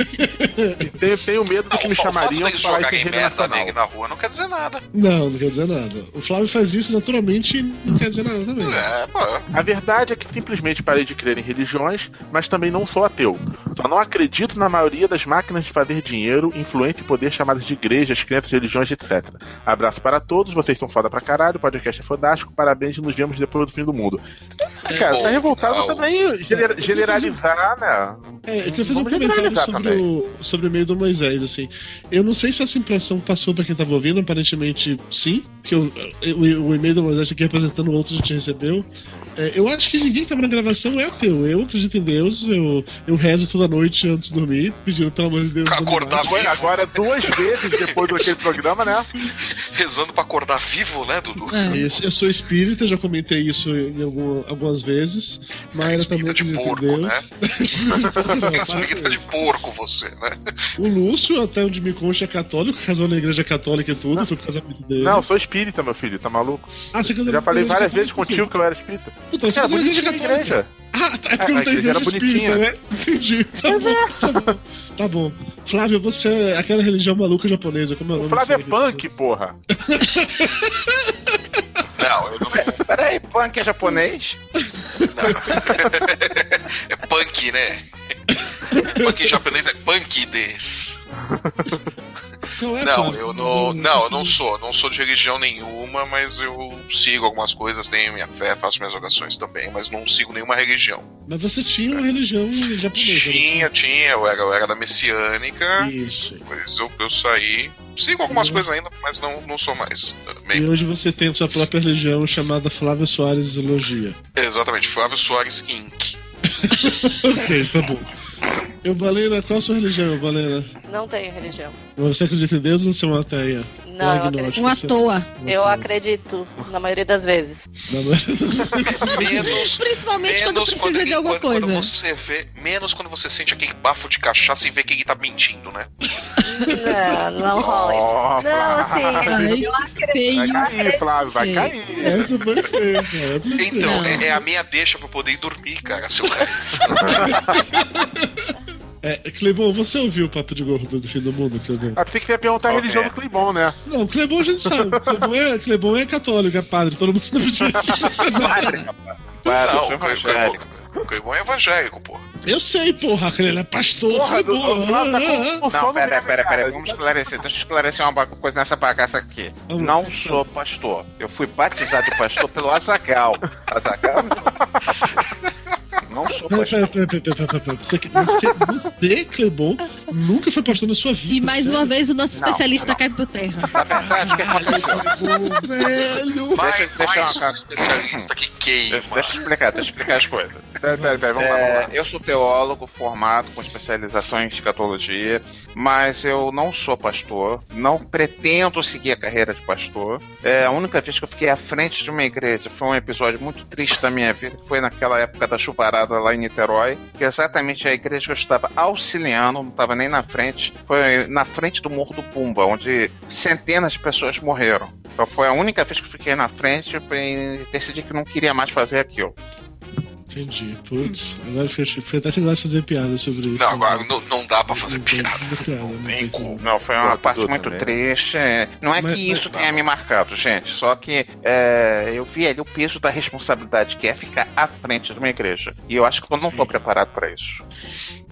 E [LAUGHS] tenho, tenho medo do que me chamariam de falar isso em rede merda na rua não quer dizer nada. Não, não quer dizer nada. O Flávio faz isso naturalmente e não quer dizer nada também. É, pô. A verdade é que simplesmente parei de crer em religiões, mas também não sou ateu. Só não acredito na maioria das máquinas de fazer dinheiro, influência e poder chamadas de igrejas, crenças, religiões, etc. Abraço para todos, vocês são foda pra caralho, o podcast é fodástico, parabéns e nos vemos depois do fim do mundo. Ah, cara, tá revoltado não. também gener- generalizar, né? É, eu queria fazer um comentário sobre o, sobre o e-mail do Moisés, assim. Eu não sei se essa impressão passou pra quem tava ouvindo, aparentemente sim, porque o, o, o e-mail do Moisés aqui representando outros que a gente recebeu. É, eu acho que ninguém que tava na gravação é ateu. Eu acredito em Deus, eu, eu rezo toda noite antes de dormir, pedindo pelo amor de Deus. Pra não acordar mate. Agora, agora duas vezes depois daquele programa, né? Rezando pra acordar vivo, né, Dudu? É. Eu sou espírita, já comentei isso em algum- algumas vezes. Mas também Espírita de acredito em porco, Deus. né? [LAUGHS] Não, Espírita de porco você, né? O Lúcio, até onde me consta, é católico, casou na igreja católica e tudo, foi pro casamento dele. Não, sou espírita, meu filho, tá maluco? ah, você já falei várias vezes contigo que eu era espírita. Puta, você Era igreja. Ah, tá, é É, porque não a tem igreja espírita, né? Entendi. Tá bom, tá bom. Tá bom. Flávio, você é aquela religião maluca japonesa, como é o O nome Flávio é punk, porra. Não, eu não. Peraí, punk é japonês? É punk, né? [LAUGHS] Punk em japonês é punk des. É, Não, Flávio? eu não. Não, eu não sou. Não sou de religião nenhuma, mas eu sigo algumas coisas, tenho minha fé, faço minhas orações também, mas não sigo nenhuma religião. Mas você tinha uma religião japonesa. Tinha, tinha, eu era, eu era da messiânica, Isso. mas eu, eu saí. Sigo algumas Uhum. coisas ainda, mas não, não sou mais. E Meio, hoje você tem sua própria religião chamada Flávio Soares Elogia. exatamente, Flávio Soares Inc. ok, tá bom. Eu, Valena, qual a sua religião, Valena? Não tenho religião. Você acredita em Deus ou você é uma ateia? Não, Ou eu. Um toa. Eu acredito, na maioria das vezes. Não, não. [LAUGHS] Menos, Principalmente quando menos precisa de alguma quando, quando coisa. você vê, menos quando você sente aquele bafo de cachaça e vê que ele tá mentindo, né? Não, não rola isso. Não, assim, eu acredito. Vai cair, Flávio, vai Sim. cair. Essa foi feia, cara. Então, é, é a minha deixa pra poder ir dormir, cara. Seu [LAUGHS] É, Clebon, você ouviu o papo de gordo do fim do mundo, Clebon? Ah, pensei que você ia perguntar a religião do Clebon, né? Não, Clebon a gente sabe. [LAUGHS] Clebon é, Clebon é católico, é padre, todo mundo sabe disso. [LAUGHS] Padre, rapaz. Padre, Não, o sou evangélico. Cleibon é evangélico, pô. Eu sei, porra, que ele é pastor, Porra, do, Clebon. do tá ah, ah, com, com Não, pera, mesmo, pera, pera, vamos esclarecer. Deixa eu esclarecer uma coisa nessa bagaça aqui. Vamos lá. Não sou pastor. Eu fui batizado de pastor pelo Azagal. Azagal? [LAUGHS] Não sou pera. Você, você, Clebon, nunca foi pastor na sua vida. E mais uma vez o nosso especialista não. cai por terra. Na verdade, o que aconteceu? Velho. Deixa mais especialista que queima. Deixa, eu explicar, deixa eu explicar as coisas. Pera, pera, pera, vamos lá, vamos É, lá. eu sou teólogo formado com especialização em escatologia, mas eu não sou pastor, não pretendo seguir a carreira de pastor. É, a única vez que eu fiquei à frente de uma igreja foi um episódio muito triste da minha vida, que foi naquela época da chuvarada lá em Niterói, que é exatamente a igreja que eu estava auxiliando, não estava nem na frente, foi na frente do Morro do Pumba, onde centenas de pessoas morreram. Então foi a única vez que eu fiquei na frente e decidi que não queria mais fazer aquilo. Entendi. Putz, agora fiquei, fiquei até sem graça de fazer piada sobre isso. Não, agora não, não dá pra fazer Não piada. não tem piada, Não não tem como. Não, foi uma parte muito também. triste. é. Não é Mas- que isso mas- tenha me marcado, gente. Só que é, eu vi ali o peso da responsabilidade que é ficar à frente de uma igreja. E eu acho que eu não estou preparado para isso.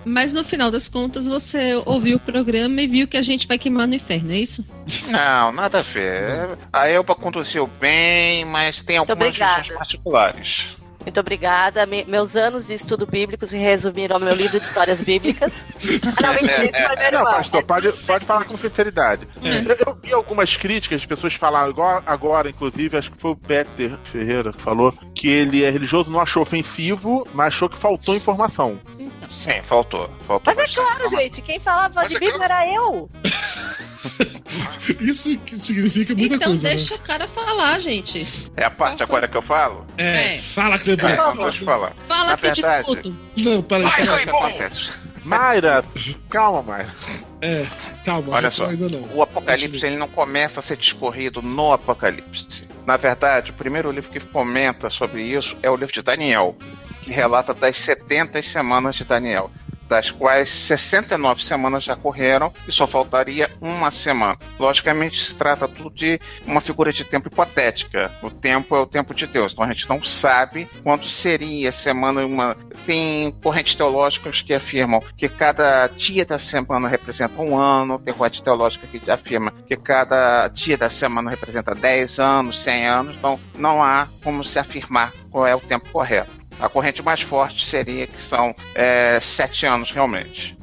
Mas no final das contas você ouviu o programa e viu que a gente vai queimar no inferno, é isso? Não, nada a ver. A Elba conduziu bem, mas tem algumas lições particulares. Muito obrigada. Me- meus anos de estudo bíblico se resumiram ao meu livro de histórias bíblicas. [LAUGHS] Ah, não, mentira, foi meu Não, pastor, pode, pode falar com sinceridade. É. Eu, eu vi algumas críticas de pessoas falaram, igual agora, inclusive, acho que foi o Peter Ferreira que falou, que ele é religioso, não achou ofensivo, mas achou que faltou informação. Então. Sim, faltou. faltou Mas é claro, gente, quem falava Mas de é Bíblia que- era eu. [LAUGHS] [LAUGHS] Isso significa muita então coisa. deixa o cara falar, gente. É a parte agora que eu falo? né? É, É. fala, Clebon. É, então deixa eu falar. Fala Na que eu te verdade- escuto. Não, peraí. Vai, acontece? Mayra, calma, Mayra. É, calma. Olha não, só, Ainda não. O Apocalipse ele não começa a ser discorrido no Apocalipse. Na verdade, o primeiro livro que comenta sobre isso é o livro de Daniel, que relata das 70 semanas de Daniel, das quais 69 semanas já correram e só faltaria uma semana. Logicamente, se trata tudo de uma figura de tempo hipotética. O tempo é o tempo de Deus, então a gente não sabe quanto seria a semana. Uma... Tem correntes teológicas que afirmam que cada dia da semana representa um ano, tem corrente teológica que afirma que cada dia da semana representa 10 anos, 100 anos, então não há como se afirmar qual é o tempo correto. A corrente mais forte seria que são é, sete anos realmente.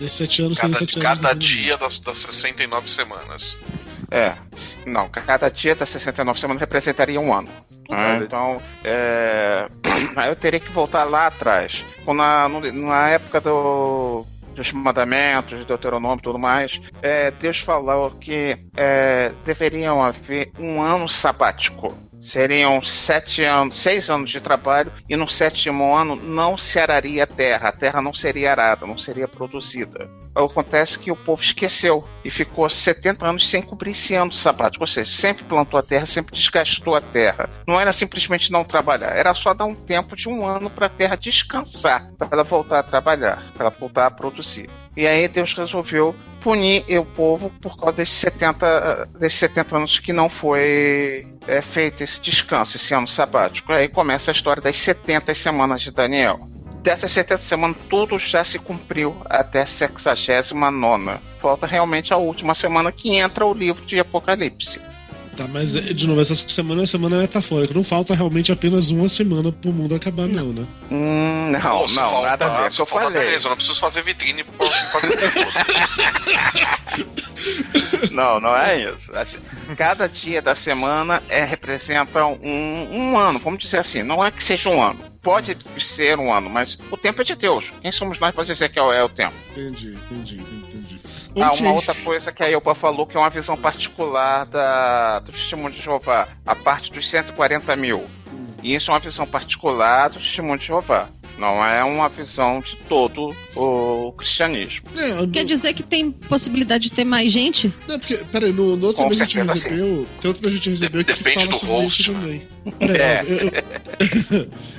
Desses sete anos, Cada, sete anos. cada né? dia das, das 69 semanas. É. Não, cada dia das 69 semanas representaria um ano. né? Então, é, [CLEARS THROAT] eu teria que voltar lá atrás. Na, na época do, dos mandamentos, de Deuteronômio e tudo mais, é, Deus falou que é, deveriam haver um ano sabático. Seriam sete anos, seis anos de trabalho e no sétimo ano não se araria a terra, a terra não seria arada, não seria produzida. Acontece que o povo esqueceu e ficou 70 anos sem cumprir esse ano sabático, ou seja, sempre plantou a terra, sempre desgastou a terra. Não era simplesmente não trabalhar, era só dar um tempo de um ano para a terra descansar, para ela voltar a trabalhar, para ela voltar a produzir. E aí Deus resolveu punir o povo por causa desses 70, desses 70 anos que não foi é, feito esse descanso, esse ano sabático. Aí começa a história das 70 semanas de Daniel. Dessas 70 semanas, tudo já se cumpriu até a 69. Falta realmente a última semana que entra o livro de Apocalipse. Tá, mas de novo, essa semana é uma semana metafórica. Não falta realmente apenas uma semana pro mundo acabar, não, né? Hum, não, se não, faltar, nada a ver. É o se que eu falei. beleza, eu não preciso fazer vitrine pra. [LAUGHS] Não, não é isso. Assim, Cada dia da semana é, representa um, um ano, vamos dizer assim. Não é que seja um ano. Pode ser um ano, mas o tempo é de Deus. Quem somos nós para dizer que é o tempo? Entendi, entendi, entendi. Ah, uma outra coisa que a Elba falou que é uma visão particular da, do Testemunho de Jeová, a parte dos 140 mil. E isso é uma visão particular do Testemunho de Jeová. Não é uma visão de todo o cristianismo. É, Quer dizer que tem possibilidade de ter mais gente? Não, porque, peraí, no, no outro a gente recebeu. Tem outro mês a gente recebeu que Depende fala do sobre host, isso né? também. Peraí, É. eu-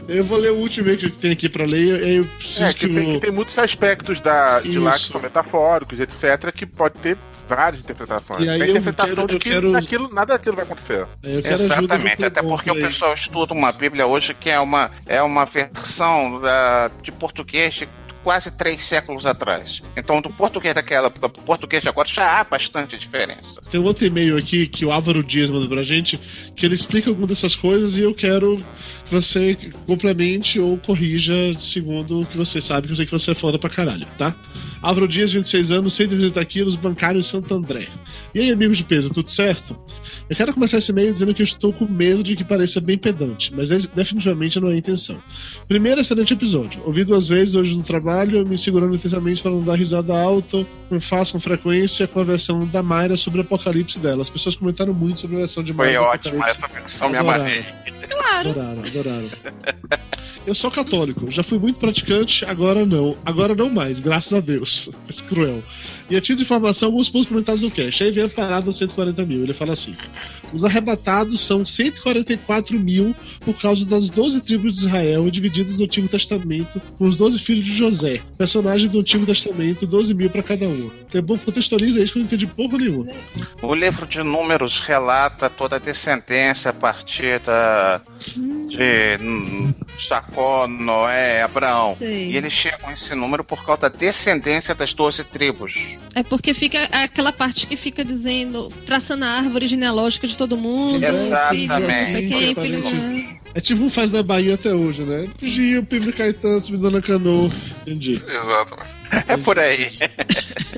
eu vou ler o último que tem aqui pra ler, e eu preciso É, que, que tem, o. que tem muitos aspectos da, de lá que Isso. são metafóricos, etc., que pode ter várias interpretações. E aí tem interpretação quero- de que quero- naquilo, nada daquilo vai acontecer. do Exatamente, até porque o pessoal estuda uma Bíblia hoje que é uma, é uma versão da, de português de quase três séculos atrás. Então, do português daquela época pro português de agora já há bastante diferença. Tem um outro e-mail aqui que o Álvaro Dias mandou pra gente, que ele explica algumas dessas coisas e eu quero que você complemente ou corrija segundo o que você sabe, que eu sei que você é foda pra caralho, tá? Álvaro Dias, 26 anos, 130 quilos, bancário em Santo André. E aí, amigos de peso, tudo certo? Eu quero começar esse e-mail dizendo que eu estou com medo de que pareça bem pedante, mas esse definitivamente não é a intenção. Primeiro, excelente episódio. Ouvi duas vezes hoje no trabalho, me segurando intensamente para não dar risada alta, como faço com frequência com a versão da Mayra sobre o apocalipse dela. As pessoas comentaram muito sobre a versão de Foi Mayra do ótima essa versão, me amarrei. Claro. Adoraram, adoraram. Eu sou católico, já fui muito praticante, agora não. Agora não mais, graças a Deus. [LAUGHS] Esse cruel. E a título de informação, alguns pontos comentados no cast. Aí vem a parada dos 140 mil. Ele fala assim: os arrebatados são 144 mil por causa das 12 tribos de Israel divididas no Antigo Testamento com os 12 filhos de José. Personagem do Antigo Testamento, 12 mil pra cada um. Então é bom contextualiza isso que eu não entendi porra nenhuma. O livro de números relata toda a descendência a partir da, de Jacó, Noé, Abraão. Sei. E eles chegam a esse número por causa da descendência das 12 tribos. É porque fica aquela parte que fica dizendo, traçando a árvore genealógica de todo mundo. Exatamente. Filho, quem, não. É tipo um faz na Bahia até hoje, né? Gil, Pimba Caetano, Subidona Canoa. Entendi, Exatamente. É por aí.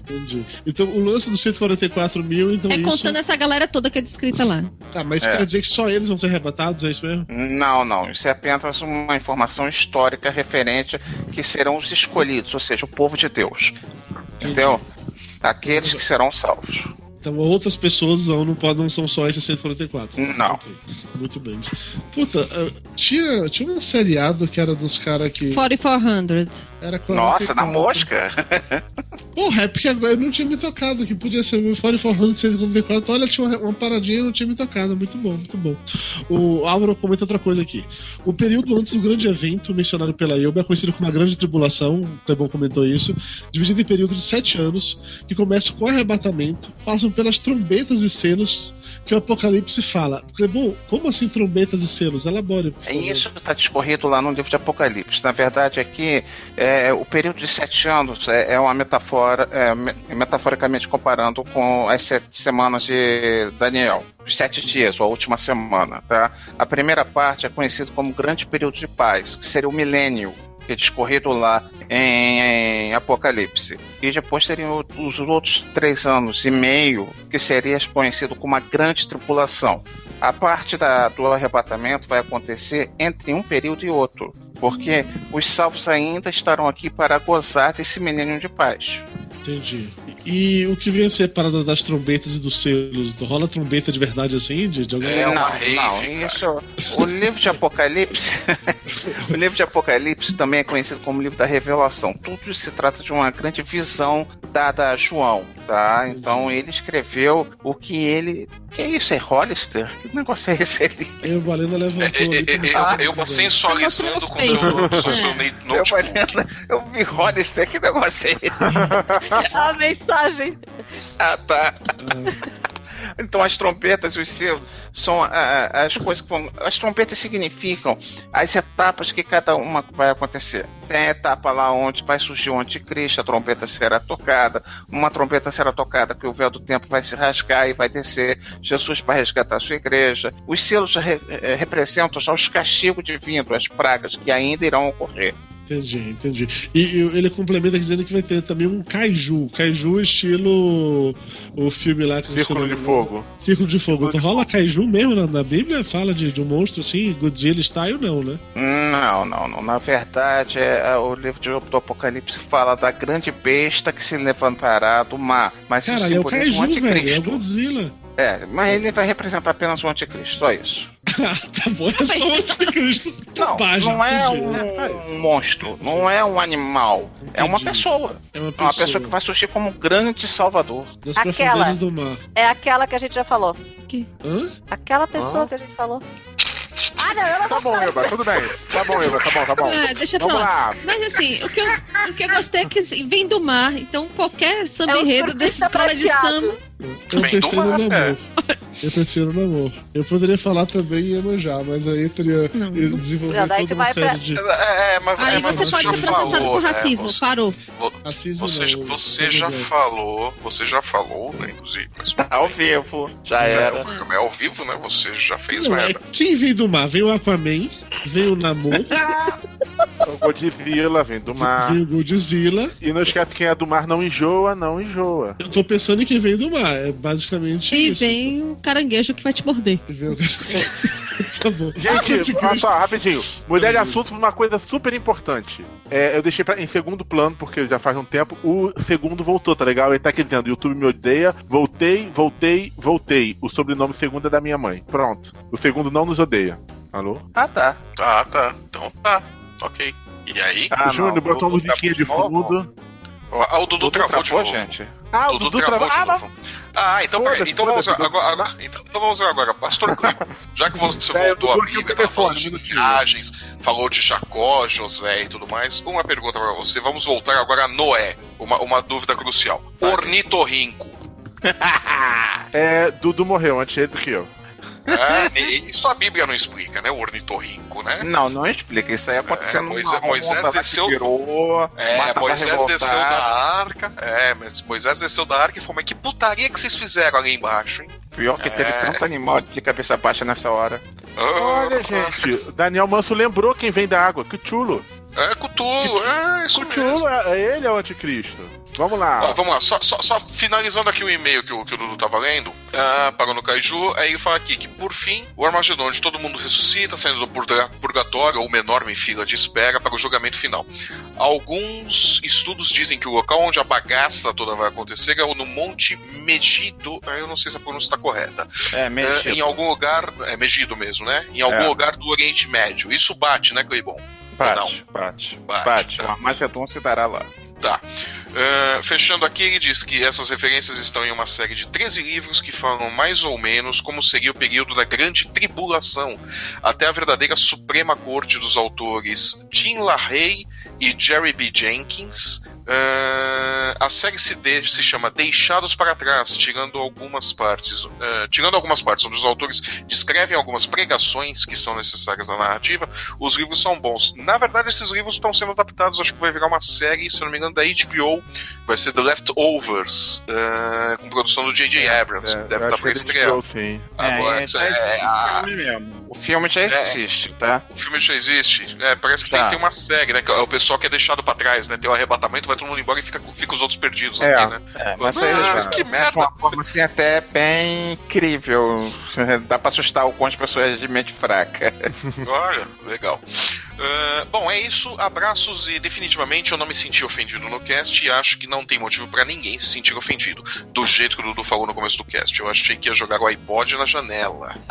entendi. Então o lance dos 144 mil, então É isso. contando essa galera toda que é descrita lá. Ah, mas É. quer dizer que só eles vão ser arrebatados, é isso mesmo? Não, não. Isso é apenas uma informação histórica referente que serão os escolhidos, ou seja, o povo de Deus. Entendeu? Aqueles que serão salvos. Então outras pessoas não, não, podem, não são só esses 144. Não. Ok. Muito bem. Puta, ah, tinha, tinha um seriado que era dos caras que. 4400. Era 44. Nossa, na mosca. [LAUGHS] Porra, é porque agora eu não tinha me tocado, que podia ser o 44 144. Olha, tinha uma, uma paradinha e não tinha me tocado. Muito bom, muito bom. O Álvaro comenta outra coisa aqui. O período antes do grande evento mencionado pela Elba é conhecido como a Grande Tribulação, o Clebon comentou isso, dividido em período de sete anos, que começa com o arrebatamento, passam pelas trombetas e selos que o Apocalipse fala. Clebon, como assim trombetas e selos? Elabore. É. Isso está discorrido lá no livro de Apocalipse. Na verdade, aqui, é, o período de sete anos é, é uma metáfora, é, me- metaforicamente comparando com as sete semanas de Daniel. Os sete dias, ou a última semana, tá? A primeira parte é conhecido como grande período de paz, que seria o milênio, que é discorrido lá em, em Apocalipse. E depois teriam os outros três anos e meio, que seria conhecido como a grande tripulação. A parte da- do arrebatamento vai acontecer entre um período e outro, porque os salvos ainda estarão aqui para gozar desse milênio de paz. Entendi. E, o que vem a ser a parada das trombetas e dos selos? Rola trombeta de verdade assim? De, de alguém? É uma não, rave, não, isso. O livro de Apocalipse, [LAUGHS] o livro de Apocalipse também é conhecido como livro da Revelação. Tudo se trata de uma grande visão dada a João, tá? Então ele escreveu o que ele. Que é isso? É Hollister? Que negócio é esse ali? Aí o Valena levantou [LAUGHS] É, ali. é, é, tá eu, eu sensualizando com Mostrando seu, os seu, notebook. Eu, eu vi Hollister, que negócio é esse? [LAUGHS] A mensagem. Ah, tá. Ah, Então as trompetas e os selos são ah, as coisas que vão. As trompetas significam as etapas que cada uma vai acontecer. Tem a etapa lá onde vai surgir o anticristo, a trompeta será tocada, uma trompeta será tocada que o véu do tempo vai se rasgar e vai descer Jesus para resgatar a sua igreja. Os selos re- eh, representam já os castigos divinos, as pragas que ainda irão ocorrer. Entendi, entendi. E, e ele complementa dizendo que vai ter também um kaiju. Kaiju estilo o filme lá que você Círculo de fogo. Círculo de fogo. Então rola kaiju mesmo na, na Bíblia? Fala de, de um monstro assim, Godzilla style, não, né? Não, não, não. Na verdade, é, é, o livro de- do Apocalipse fala da grande besta que se levantará do mar. Mas Cara, é o kaiju, velho. É o. Godzilla. É, mas ele vai representar apenas o anticristo, só isso. [LAUGHS] tá bom, é só o anticristo. [LAUGHS] Não, não é entendi. um, um monstro, não é um animal. É uma Entendi. pessoa. É uma É pessoa, uma pessoa que vai surgir como um grande salvador. das Aquela. profundezas do mar. É aquela que a gente já falou. Hã? Aquela pessoa Ah. que a gente falou. Não, eu não Tá bom. Eva, tudo bem. Tá bom, Eva, tá bom, tá bom. Ah, deixa eu Vamos falar. lá. Mas assim, o que, eu, o que eu gostei é que assim, vem do mar, então qualquer samba É enredo da surfista escola de samba. Eu Vem do pensei no mar, namoro. Eu pensei no namoro. Eu poderia falar também em Iemanjá, mas aí teria Não. desenvolver Já, daí toda uma série pra- de É, é, mas, Aí é, mas você você pode já ser processado falou, por racismo. Você- Parou. racismo. Você, não, você já não. falou, você já falou, né, inclusive, mas Tá ao vivo, já era. é, é ao vivo, né? Você já fez Não, é, merda. quem vem do mar? Vem o Aquaman, vem o Namor, O Godzilla vem do mar. vem o Godzilla. E não esquece quem é do mar não enjoa, não enjoa. Eu tô pensando em quem vem do mar. É basicamente E isso. vem o caranguejo que vai te morder. Vem o- bom. [LAUGHS] [LAUGHS] Gente, só, [LAUGHS] rapidinho. Mudar de assunto uma coisa super importante. É, eu deixei pra- em segundo plano, porque já faz um tempo. O segundo voltou, tá legal? Ele tá aqui dizendo: YouTube me odeia. Voltei, voltei, voltei. O sobrenome segundo é da minha mãe. Pronto. O segundo não nos odeia. Alô? Ah, tá. Tá, tá. Então tá. Ok. E aí? Ah, o Júnior botou uma musiquinha de fundo. Ah, o Dudu, travou, de novo. gente. Ah, Dudu Dudu travou travou. de Ah, novo. Ah, então peraí. Então vamos agora. Agora- então, então vamos agora. Pastor Clima, já que você voltou no Bíblia, tá falando de viagens, falou de Jacó, José e tudo mais, uma pergunta pra você. Vamos voltar agora a Noé. Uma, uma dúvida crucial. Ornitorrinco. [LAUGHS] É, Dudu morreu antes do que eu. É, isso a Bíblia não explica, né? O ornitorrinco, né? Não, não explica. Isso aí aconteceu É, Moisés- Moisés desceu- virou, É, Moisés desceu da arca. É, mas Moisés desceu da arca e falou: Mas que putaria que vocês fizeram ali embaixo, hein? Pior que teve É. tanto animal de cabeça baixa nessa hora. Olha, gente, Daniel Manso lembrou quem vem da água. Que chulo. É Cthulhu, é isso Que mesmo. chulo, é, ele é o anticristo. Vamos lá. Ó, vamos lá, só, só- só finalizando aqui o e-mail que o, que o Dudu tava lendo, ah, parou no Kaiju, aí ele fala aqui que, por fim, o Armagedon, onde todo mundo ressuscita, saindo do purga- purgatório ou uma enorme fila de espera para o julgamento final. Alguns estudos dizem que o local onde a bagaça toda vai acontecer é no Monte Megido, ah, eu não sei se a pronúncia está correta, É, É, mexido. em algum lugar, é Megido mesmo, né? Em algum É. lugar do Oriente Médio. Isso bate, né, Cleibon? Bate, bate, Bate. O Armagedon se dará lá. Tá. Ah, fechando aqui, ele diz que essas referências estão em uma série de 13 livros que falam mais ou menos como seria o período da Grande Tribulação, até a verdadeira Suprema Corte dos autores Tim LaHaye e Jerry B. Jenkins. Ah, a série se, de- se chama Deixados para Trás, tirando algumas partes, ah, tirando algumas partes onde os autores descrevem algumas pregações que são necessárias na narrativa. Os livros são bons. Na verdade, esses livros estão sendo adaptados, acho que vai virar uma série, se não me engano, da HBO. Vai ser The Leftovers, ah, com produção do J.J. Abrams. É, Deve estar para estrear. Agora, é, é, já existe é, o a- filme mesmo. O filme já É. existe, tá? o filme já existe. É, parece que Tá. tem, tem uma série, né? Que é o pessoal que é deixado pra trás, né? Tem o arrebatamento, vai todo mundo embora e fica, fica os outros perdidos É. aqui, né? É, mas Ah, aí, que de merda. uma forma assim até bem incrível. [LAUGHS] Dá pra assustar o quanto pessoas de mente fraca. Olha, legal. Ah, bom, é isso. Abraços e definitivamente eu não me senti ofendido no cast e acho que não tem motivo pra ninguém se sentir ofendido. Do jeito que o Dudu falou no começo do cast. Eu achei que ia jogar o iPod na janela. [LAUGHS]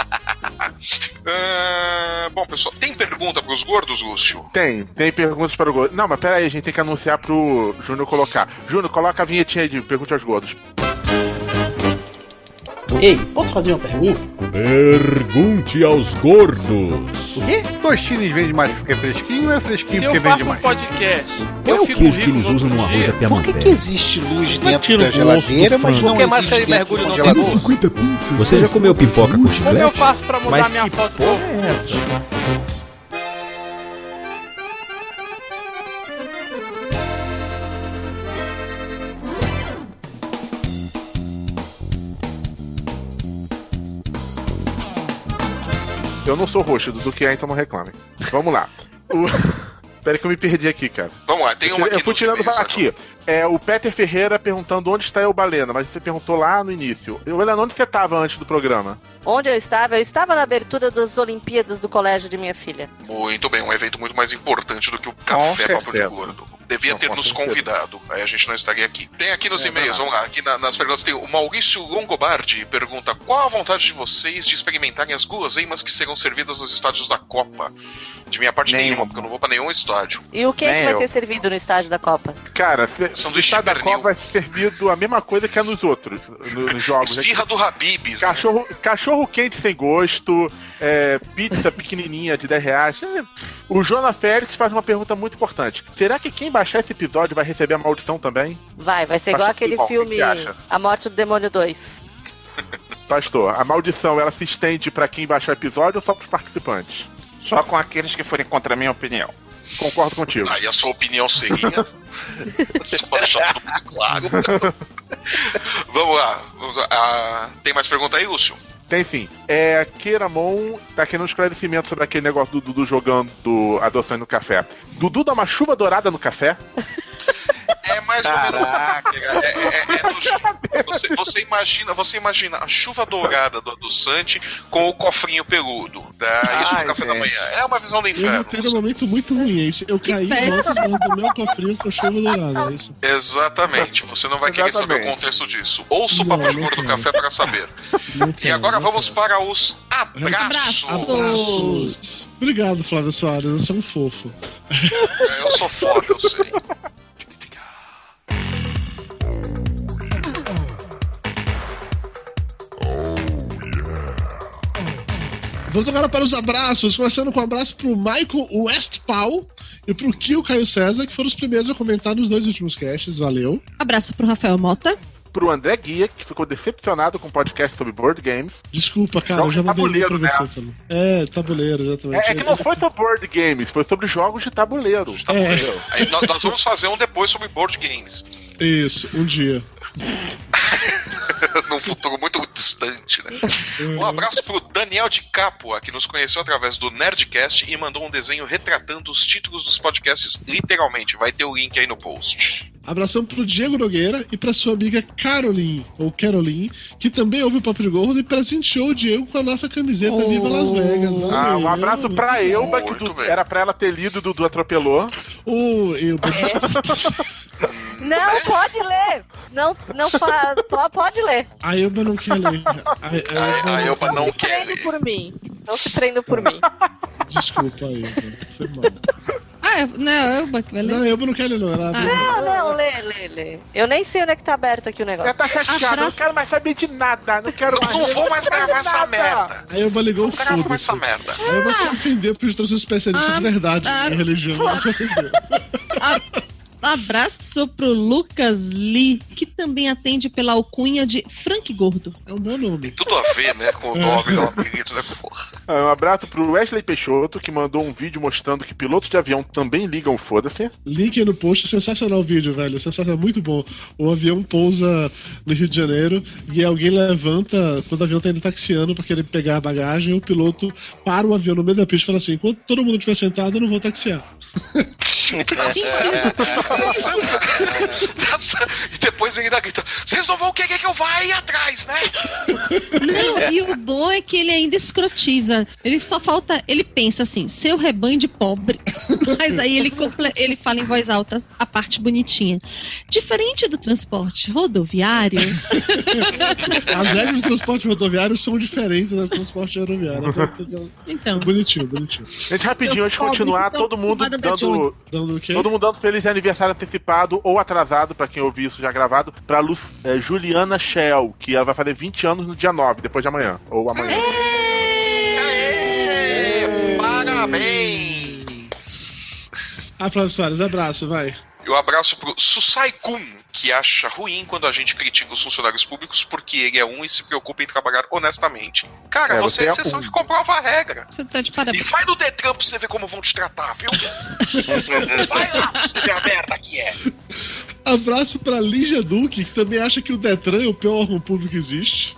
Ah, bom, pessoal, tem pergunta pros gordos, Lúcio? Tem, tem perguntas para o Gordo. Não, mas pera aí, a gente tem que anunciar pro Júnior colocar. Júnior, coloca a vinhetinha aí de pergunta aos gordos. Ei, posso fazer uma pergunta? Pergunte aos gordos. O quê? Tostines vende mais porque é fresquinho ou é fresquinho Se eu porque faço vende um mais? podcast, Qual é eu o fico queijo que eles usam no arroz à Por que, que existe luz dentro da o geladeira, mas não Porque mais existe dentro do congelador? tabu. 50 pizzas. Você já comeu pipoca com Como eu chiclete? faço pra mudar Mas minha foto? porra é essa? Eu não sou roxo, Dudu que é, então não reclame. Vamos lá. O- [LAUGHS] Pera que eu me perdi aqui, cara. Vamos lá, tem Eu, uma aqui eu fui tirando e-mails aqui. É o Peter Ferreira perguntando onde está eu, Balena, mas você perguntou lá no início. Eu, Helena, onde você estava antes do programa? Onde eu estava? Eu estava na abertura das Olimpíadas do colégio de minha filha. Muito bem, um evento muito mais importante do que o café papo de gordo. Devia Não, ter nos certeza. convidado, aí a gente não estaria aqui. Tem aqui nos É e-mails, vamos lá, aqui na- nas perguntas tem o Maurício Longobardi pergunta qual a vontade de vocês de experimentarem as guloseimas que serão servidas nos estádios da Copa? De minha parte Nenhuma. nenhuma, porque eu não vou pra nenhum estádio. E o que, é que vai eu. ser servido no estádio da Copa? Cara, São o estado da Copa vai ser servido a mesma coisa que é nos outros, no- nos jogos. Esfirra do Habibs, né? Cachorro, cachorro quente sem gosto, é, pizza pequenininha de 10 reais. É, O Jonas Félix faz uma pergunta muito importante. Será que quem baixar esse episódio vai receber a maldição também? Vai, vai ser igual Acho aquele filme? A Morte do Demônio 2. Pastor, a maldição ela se estende pra quem baixar o episódio ou só pros participantes? Só com aqueles que forem contra a minha opinião. Concordo contigo. Aí a sua opinião seria. Só pra deixar tudo muito claro. [LAUGHS] vamos lá. Vamos lá. Ah, tem mais pergunta aí, Lúcio? Tem sim. É, Keiramon tá querendo um esclarecimento sobre aquele negócio do Dudu jogando adoçante no café. Dudu dá uma chuva dourada no café? [LAUGHS] É mais Caraca. ou menos. É, é- é do você, você imagina, você imagina a chuva dourada do adoçante com o cofrinho peludo. Tá? Isso no Ai, café da gente. manhã. É uma visão do Eu inferno. tenho um momento muito ruim. Esse. Eu caí do meu cofrinho com chuva dourada. É isso. Exatamente. Você não vai querer saber o Exatamente. contexto disso. Ouça o papo de gordo do café para saber. Não E quero, agora vamos quero. para os abraços. Abraços. Obrigado, Flávio Soares. Você é um fofo. Eu sou foda, eu sei. [LAUGHS] Vamos agora para os abraços, começando com um abraço pro Michael Westphal e pro Kio Caio César, que foram os primeiros a comentar nos dois últimos casts. Valeu. Abraço pro Rafael Mota. Pro André Guia, que ficou decepcionado com o podcast sobre board games. Desculpa, cara, eu Jogos já de mandei pra tabuleiro, você também. É, tabuleiro, exatamente. É, é que não foi sobre board games, foi sobre jogos de tabuleiro. É, Aí nó- nós vamos fazer um depois sobre board games. isso, um dia. [LAUGHS] Num futuro muito distante, né? Um abraço pro Daniel de Capua, que nos conheceu através do Nerdcast e mandou um desenho retratando os títulos dos podcasts, literalmente. Vai ter o link aí no post. Abração pro Diego Nogueira e pra sua amiga Caroline, ou Caroline, que também ouve o Papo de Gordo e presenteou o Diego com a nossa camiseta Oh. Viva Las Vegas. Ah, um abraço pra Elba, que do- era pra ela ter lido, Dudu atropelou. Ô, Elba, desculpa. [LAUGHS] Não, pode ler! Não, não fa... po- pode ler. a Elba não quer ler. A, A, a Elba não se quer prenda ler. por mim. Não se prenda por mim. Desculpa, Elba. Foi mal. Ah, é, não, é o vai ler. Não, a Elba não quer ler, não. Ela Ah. Não, não, lê, lê, lê. Eu nem sei onde é que tá aberto aqui o negócio. Ela tá chateada, Abraço. não quero mais saber de nada, não quero Não, mais. não vou mais gravar essa nada. merda. A Elba ligou Não grava mais foda-se. essa merda. A Elba se ofendeu porque gente trouxe um especialista Ah, de verdade ah. em religião. Ela se ofendeu. Abraço pro Lucas Lee, que também atende pela alcunha de Frank Gordo. É um bom nome. Tudo a ver, né, com o nome do apelido, né, porra. Ah, Um abraço pro Wesley Peixoto, que mandou um vídeo mostrando que pilotos de avião também ligam foda-se. Link no post, sensacional o vídeo, velho. Sensacional, muito bom. O avião pousa no Rio de Janeiro e alguém levanta, quando o avião tá indo taxiando pra querer pegar a bagagem, o piloto para o avião no meio da pista e fala assim: enquanto todo mundo estiver sentado, eu não vou taxiar. [LAUGHS] e depois ele ainda grita: vocês não vão querer que eu vá aí atrás, né? Não, e o bom é que ele ainda escrotiza. Ele só falta. Ele pensa assim, seu rebanho de pobre. [LAUGHS] Mas aí ele, ele fala em voz alta a parte bonitinha. Diferente do transporte rodoviário. [LAUGHS] As regras do transporte rodoviário são diferentes das do transporte aeroviário. [LAUGHS] Então. Bonitinho, bonitinho. Gente, rapidinho, antes de continuar, então, todo mundo da dando. Dando o quê? Todo mundo dando feliz aniversário antecipado ou atrasado, pra quem ouvir isso já gravado, pra Lu, é, Juliana Shell, que ela vai fazer 20 anos no dia 9, depois de amanhã. Ou amanhã. Aê, parabéns! Ah, Flávio Soares, abraço, vai. E um abraço pro Susai Kun, que acha ruim quando a gente critica os funcionários públicos porque ele é um e se preocupa em trabalhar honestamente. Cara, É, você é a é exceção um. que comprova a regra. Você tá de E parabéns. vai no Detran pra você ver como vão te tratar, viu? [LAUGHS] vai lá pra você ver a merda que é. Abraço pra Lígia Duque, que também acha que o Detran é o pior órgão público que existe.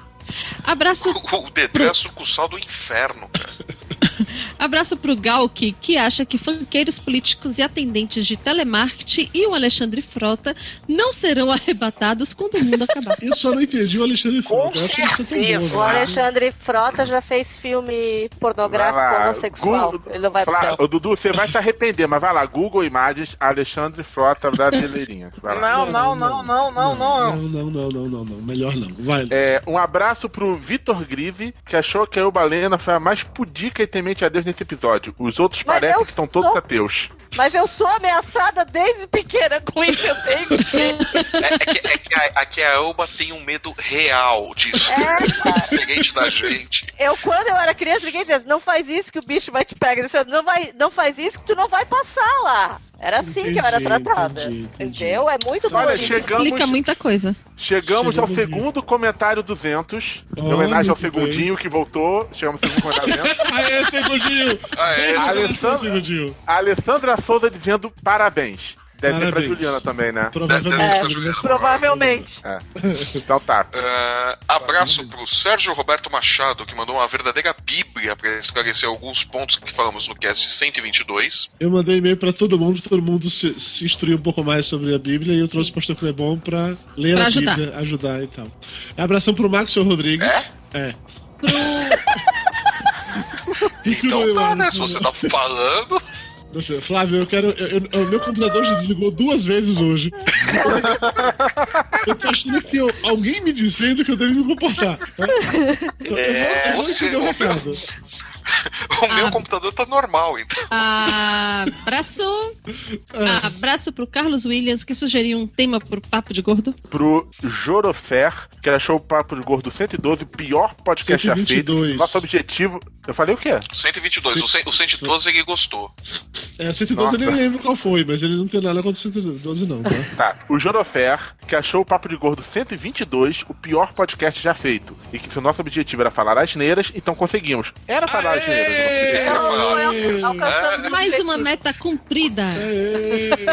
Abraço O Detran é a sucursal do inferno, cara. [LAUGHS] [COUGHS] Abraço pro Galk, que acha que funkeiros políticos e atendentes de telemarketing e o Alexandre Frota não serão arrebatados quando o mundo acabar. [LAUGHS] Eu só não entendi o Alexandre Frota. Eu acho que isso é tão O bom. né? Alexandre Frota já fez filme pornográfico homossexual. Google- Ele não vai Fala- Dudu, você vai se arrepender, mas vai lá, Google Imagens, Alexandre Frota Brasileirinha. Vai lá. Não, não, não, não, não, não. Não, não, não, não, não, não. Melhor não. Vai. É, um abraço pro Vitor Grise, que achou que a Eubalena foi a mais pudica e temente a Deus nesse episódio. Os outros Mas parecem que são todos sou- ateus. Mas eu sou ameaçada desde pequena com isso, eu tenho que ter. É, é que, é que a, aqui a Elba tem um medo real disso. É, [LAUGHS] Diferente da gente. Eu, quando eu era criança, ninguém dizia, não faz isso que o bicho vai te pegar. Não, vai, não faz isso que tu não vai passar lá. Era assim que eu era Entendi, tratada. entendi, entendi. Entendeu? É muito Olha, dolorido. chegamos- Explica muita coisa. Chegamos ao Chegamos segundo comentário 200, em Oh, homenagem ao Segundinho que voltou. Chegamos ao segundo comentário 200. [LAUGHS] Aê, segundinho! Ah, é? Beijo, Alessandro- segundinho. A Alessandra Souza dizendo parabéns. Deve ser pra. Juliana também, né? Provavelmente. É. Provavelmente. Então tá. Ah, [LAUGHS] abraço pro Sérgio Roberto Machado, que mandou uma verdadeira bíblia para esclarecer alguns pontos que falamos no cast 122. Eu mandei e-mail pra todo mundo, todo mundo se, se instruir um pouco mais sobre a Bíblia e eu trouxe o pastor Clebon pra ler Pra a ajudar. Bíblia, ajudar e tal. Abração pro Maxwell Rodrigues. É? [LAUGHS] Pro Então tá, né? Se você tá falando. Você, Flávio, eu quero. eu- eu- o meu computador já desligou duas vezes hoje. eu tô achando que eu- alguém me dizendo que eu devo me comportar. Então, É, eu vou, eu vou você- entender o o meu- [LAUGHS] O meu Ah. computador tá normal, então. abraço. Abraço pro Carlos Williams, que sugeriu um tema pro Papo de Gordo. Pro Jorofer, que achou o Papo de Gordo 112 o pior podcast já feito. 122. Nosso objetivo. Eu falei o quê? 122. O, cem- o 112 ele gostou. É, 112 eu nem Nossa. lembro qual foi, mas ele não tem nada contra 112, não, tá? [LAUGHS] Tá. O Jorofer, que achou o Papo de Gordo 122 o pior podcast já feito. E que se o nosso objetivo era falar asneiras, então conseguimos. Era falar asneiras. Alcançamos Mais uma meta cumprida.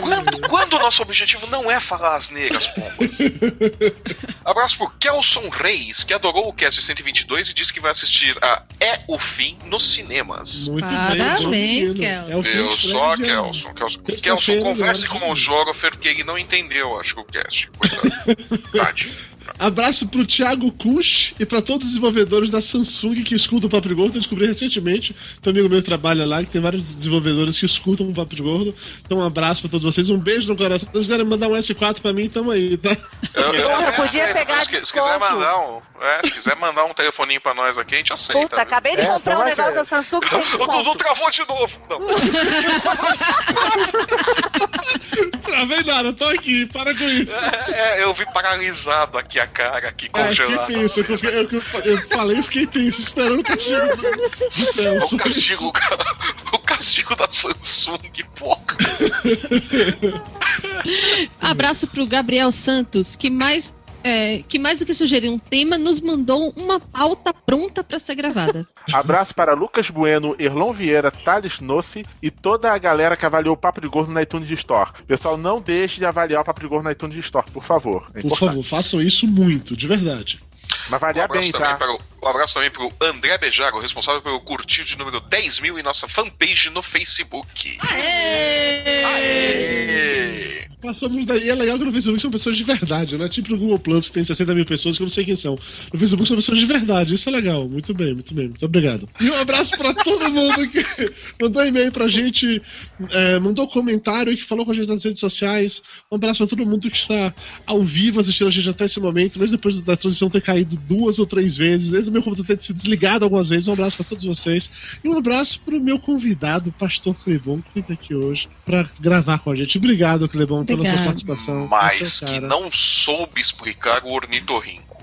Quando, quando o nosso objetivo não é falar as negras, pombas. Abraço pro Kelson Reis, que adorou o cast 122 e disse que vai assistir a É o Fim nos cinemas. Muito Parabéns, bem. Kelson. É o fim Viu de só. Kelson. Kelson, Kelson converse com o Jorofer, porque ele não entendeu, acho que o cast. Coitado. Tadinho. Abraço pro Thiago Kusch e pra todos os desenvolvedores da Samsung que escutam o Papo de Gordo. Eu descobri recentemente, tem um amigo meu que trabalha lá, que tem vários desenvolvedores que escutam o Papo de Gordo. Então um abraço pra todos vocês, um beijo no coração. Se vocês quiserem mandar um S4 pra mim, tamo aí, tá? Eu, eu, Porra, eu podia aceito, pegar se, se quiser mandar um, é, se quiser mandar um telefoninho pra nós aqui, a gente aceita. Puta, viu? acabei de É, comprar um negócio da Samsung [LAUGHS] O Dudu travou de novo. Não. [LAUGHS] [LAUGHS] Travei nada, tô aqui, para com isso. É, é, eu vi paralisado aqui a cara, aqui É, congelado. fiquei tenso, assim, eu, fiquei- eu, eu, falei e fiquei tenso, esperando o castigo do, do céu. O castigo, o castigo da Samsung, porra. Abraço pro Gabriel Santos, que mais. É, que mais do que sugerir um tema, nos mandou uma pauta pronta pra ser gravada. [LAUGHS] Abraço para Lucas Bueno, Erlon Vieira, Thales Nossi e toda a galera que avaliou o Papo de Gordo na iTunes Store. Pessoal, não deixe de avaliar o Papo de Gordo na iTunes Store, por favor. É Por favor, façam isso muito, de verdade. Mas Um avaliar abraço, bem, também tá? para o, um abraço também pro André Bejago, responsável pelo curtir de número 10 mil em nossa fanpage no Facebook. Aê! Passamos daí. É legal que no Facebook são pessoas de verdade, não é tipo no Google Plus que tem 60 mil pessoas que eu não sei quem são. No Facebook são pessoas de verdade, isso é legal. Muito bem, muito bem, muito obrigado. E um abraço pra todo mundo que [LAUGHS] mandou e-mail pra gente, é, mandou comentário e que falou com a gente nas redes sociais. Um abraço pra todo mundo que está ao vivo assistindo a gente até esse momento, mesmo depois da transmissão ter caído duas ou três vezes, mesmo do meu computador ter se desligado algumas vezes. Um abraço pra todos vocês. E um abraço pro meu convidado, Pastor Clebon, que está aqui hoje pra gravar com a gente. Obrigado, Clebon, pela sua participação. Mas é o que não soube explicar o ornitorrinco.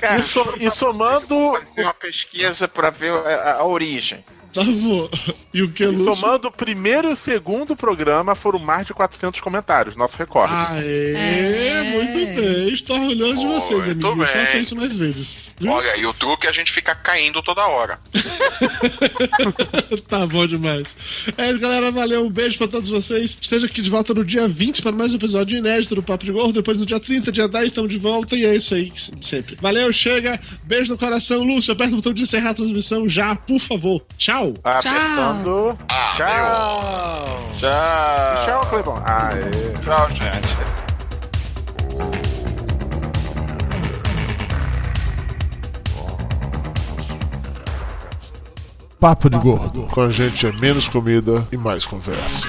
Cara, E, so- e somando. fazer uma pesquisa pra ver a- a origem. Tá bom. E o que, Lúcio? Somando o primeiro e o segundo programa, foram mais de 400 comentários, nosso recorde. Aê, É. muito bem. Estou orgulhoso de vocês, Muito amigos. bem. Façam isso mais vezes. viu? Olha, e o truque é a gente ficar caindo toda hora. [LAUGHS] tá bom demais. É isso, galera. Valeu. Um beijo pra todos vocês. Esteja aqui de volta no dia 20 para mais um episódio inédito do Papo de Gordo. Depois no dia 30, dia 10, estamos de volta. E é isso aí de sempre. Valeu, chega. Beijo no coração. Lúcio, aperta o botão de encerrar a transmissão já, por favor. Tchau. Apertando. Ah, Tchau. Tchau. Tchau, Clebão. Aê. Tchau, gente. Papo de Gordo. Com a gente é menos comida e mais conversa.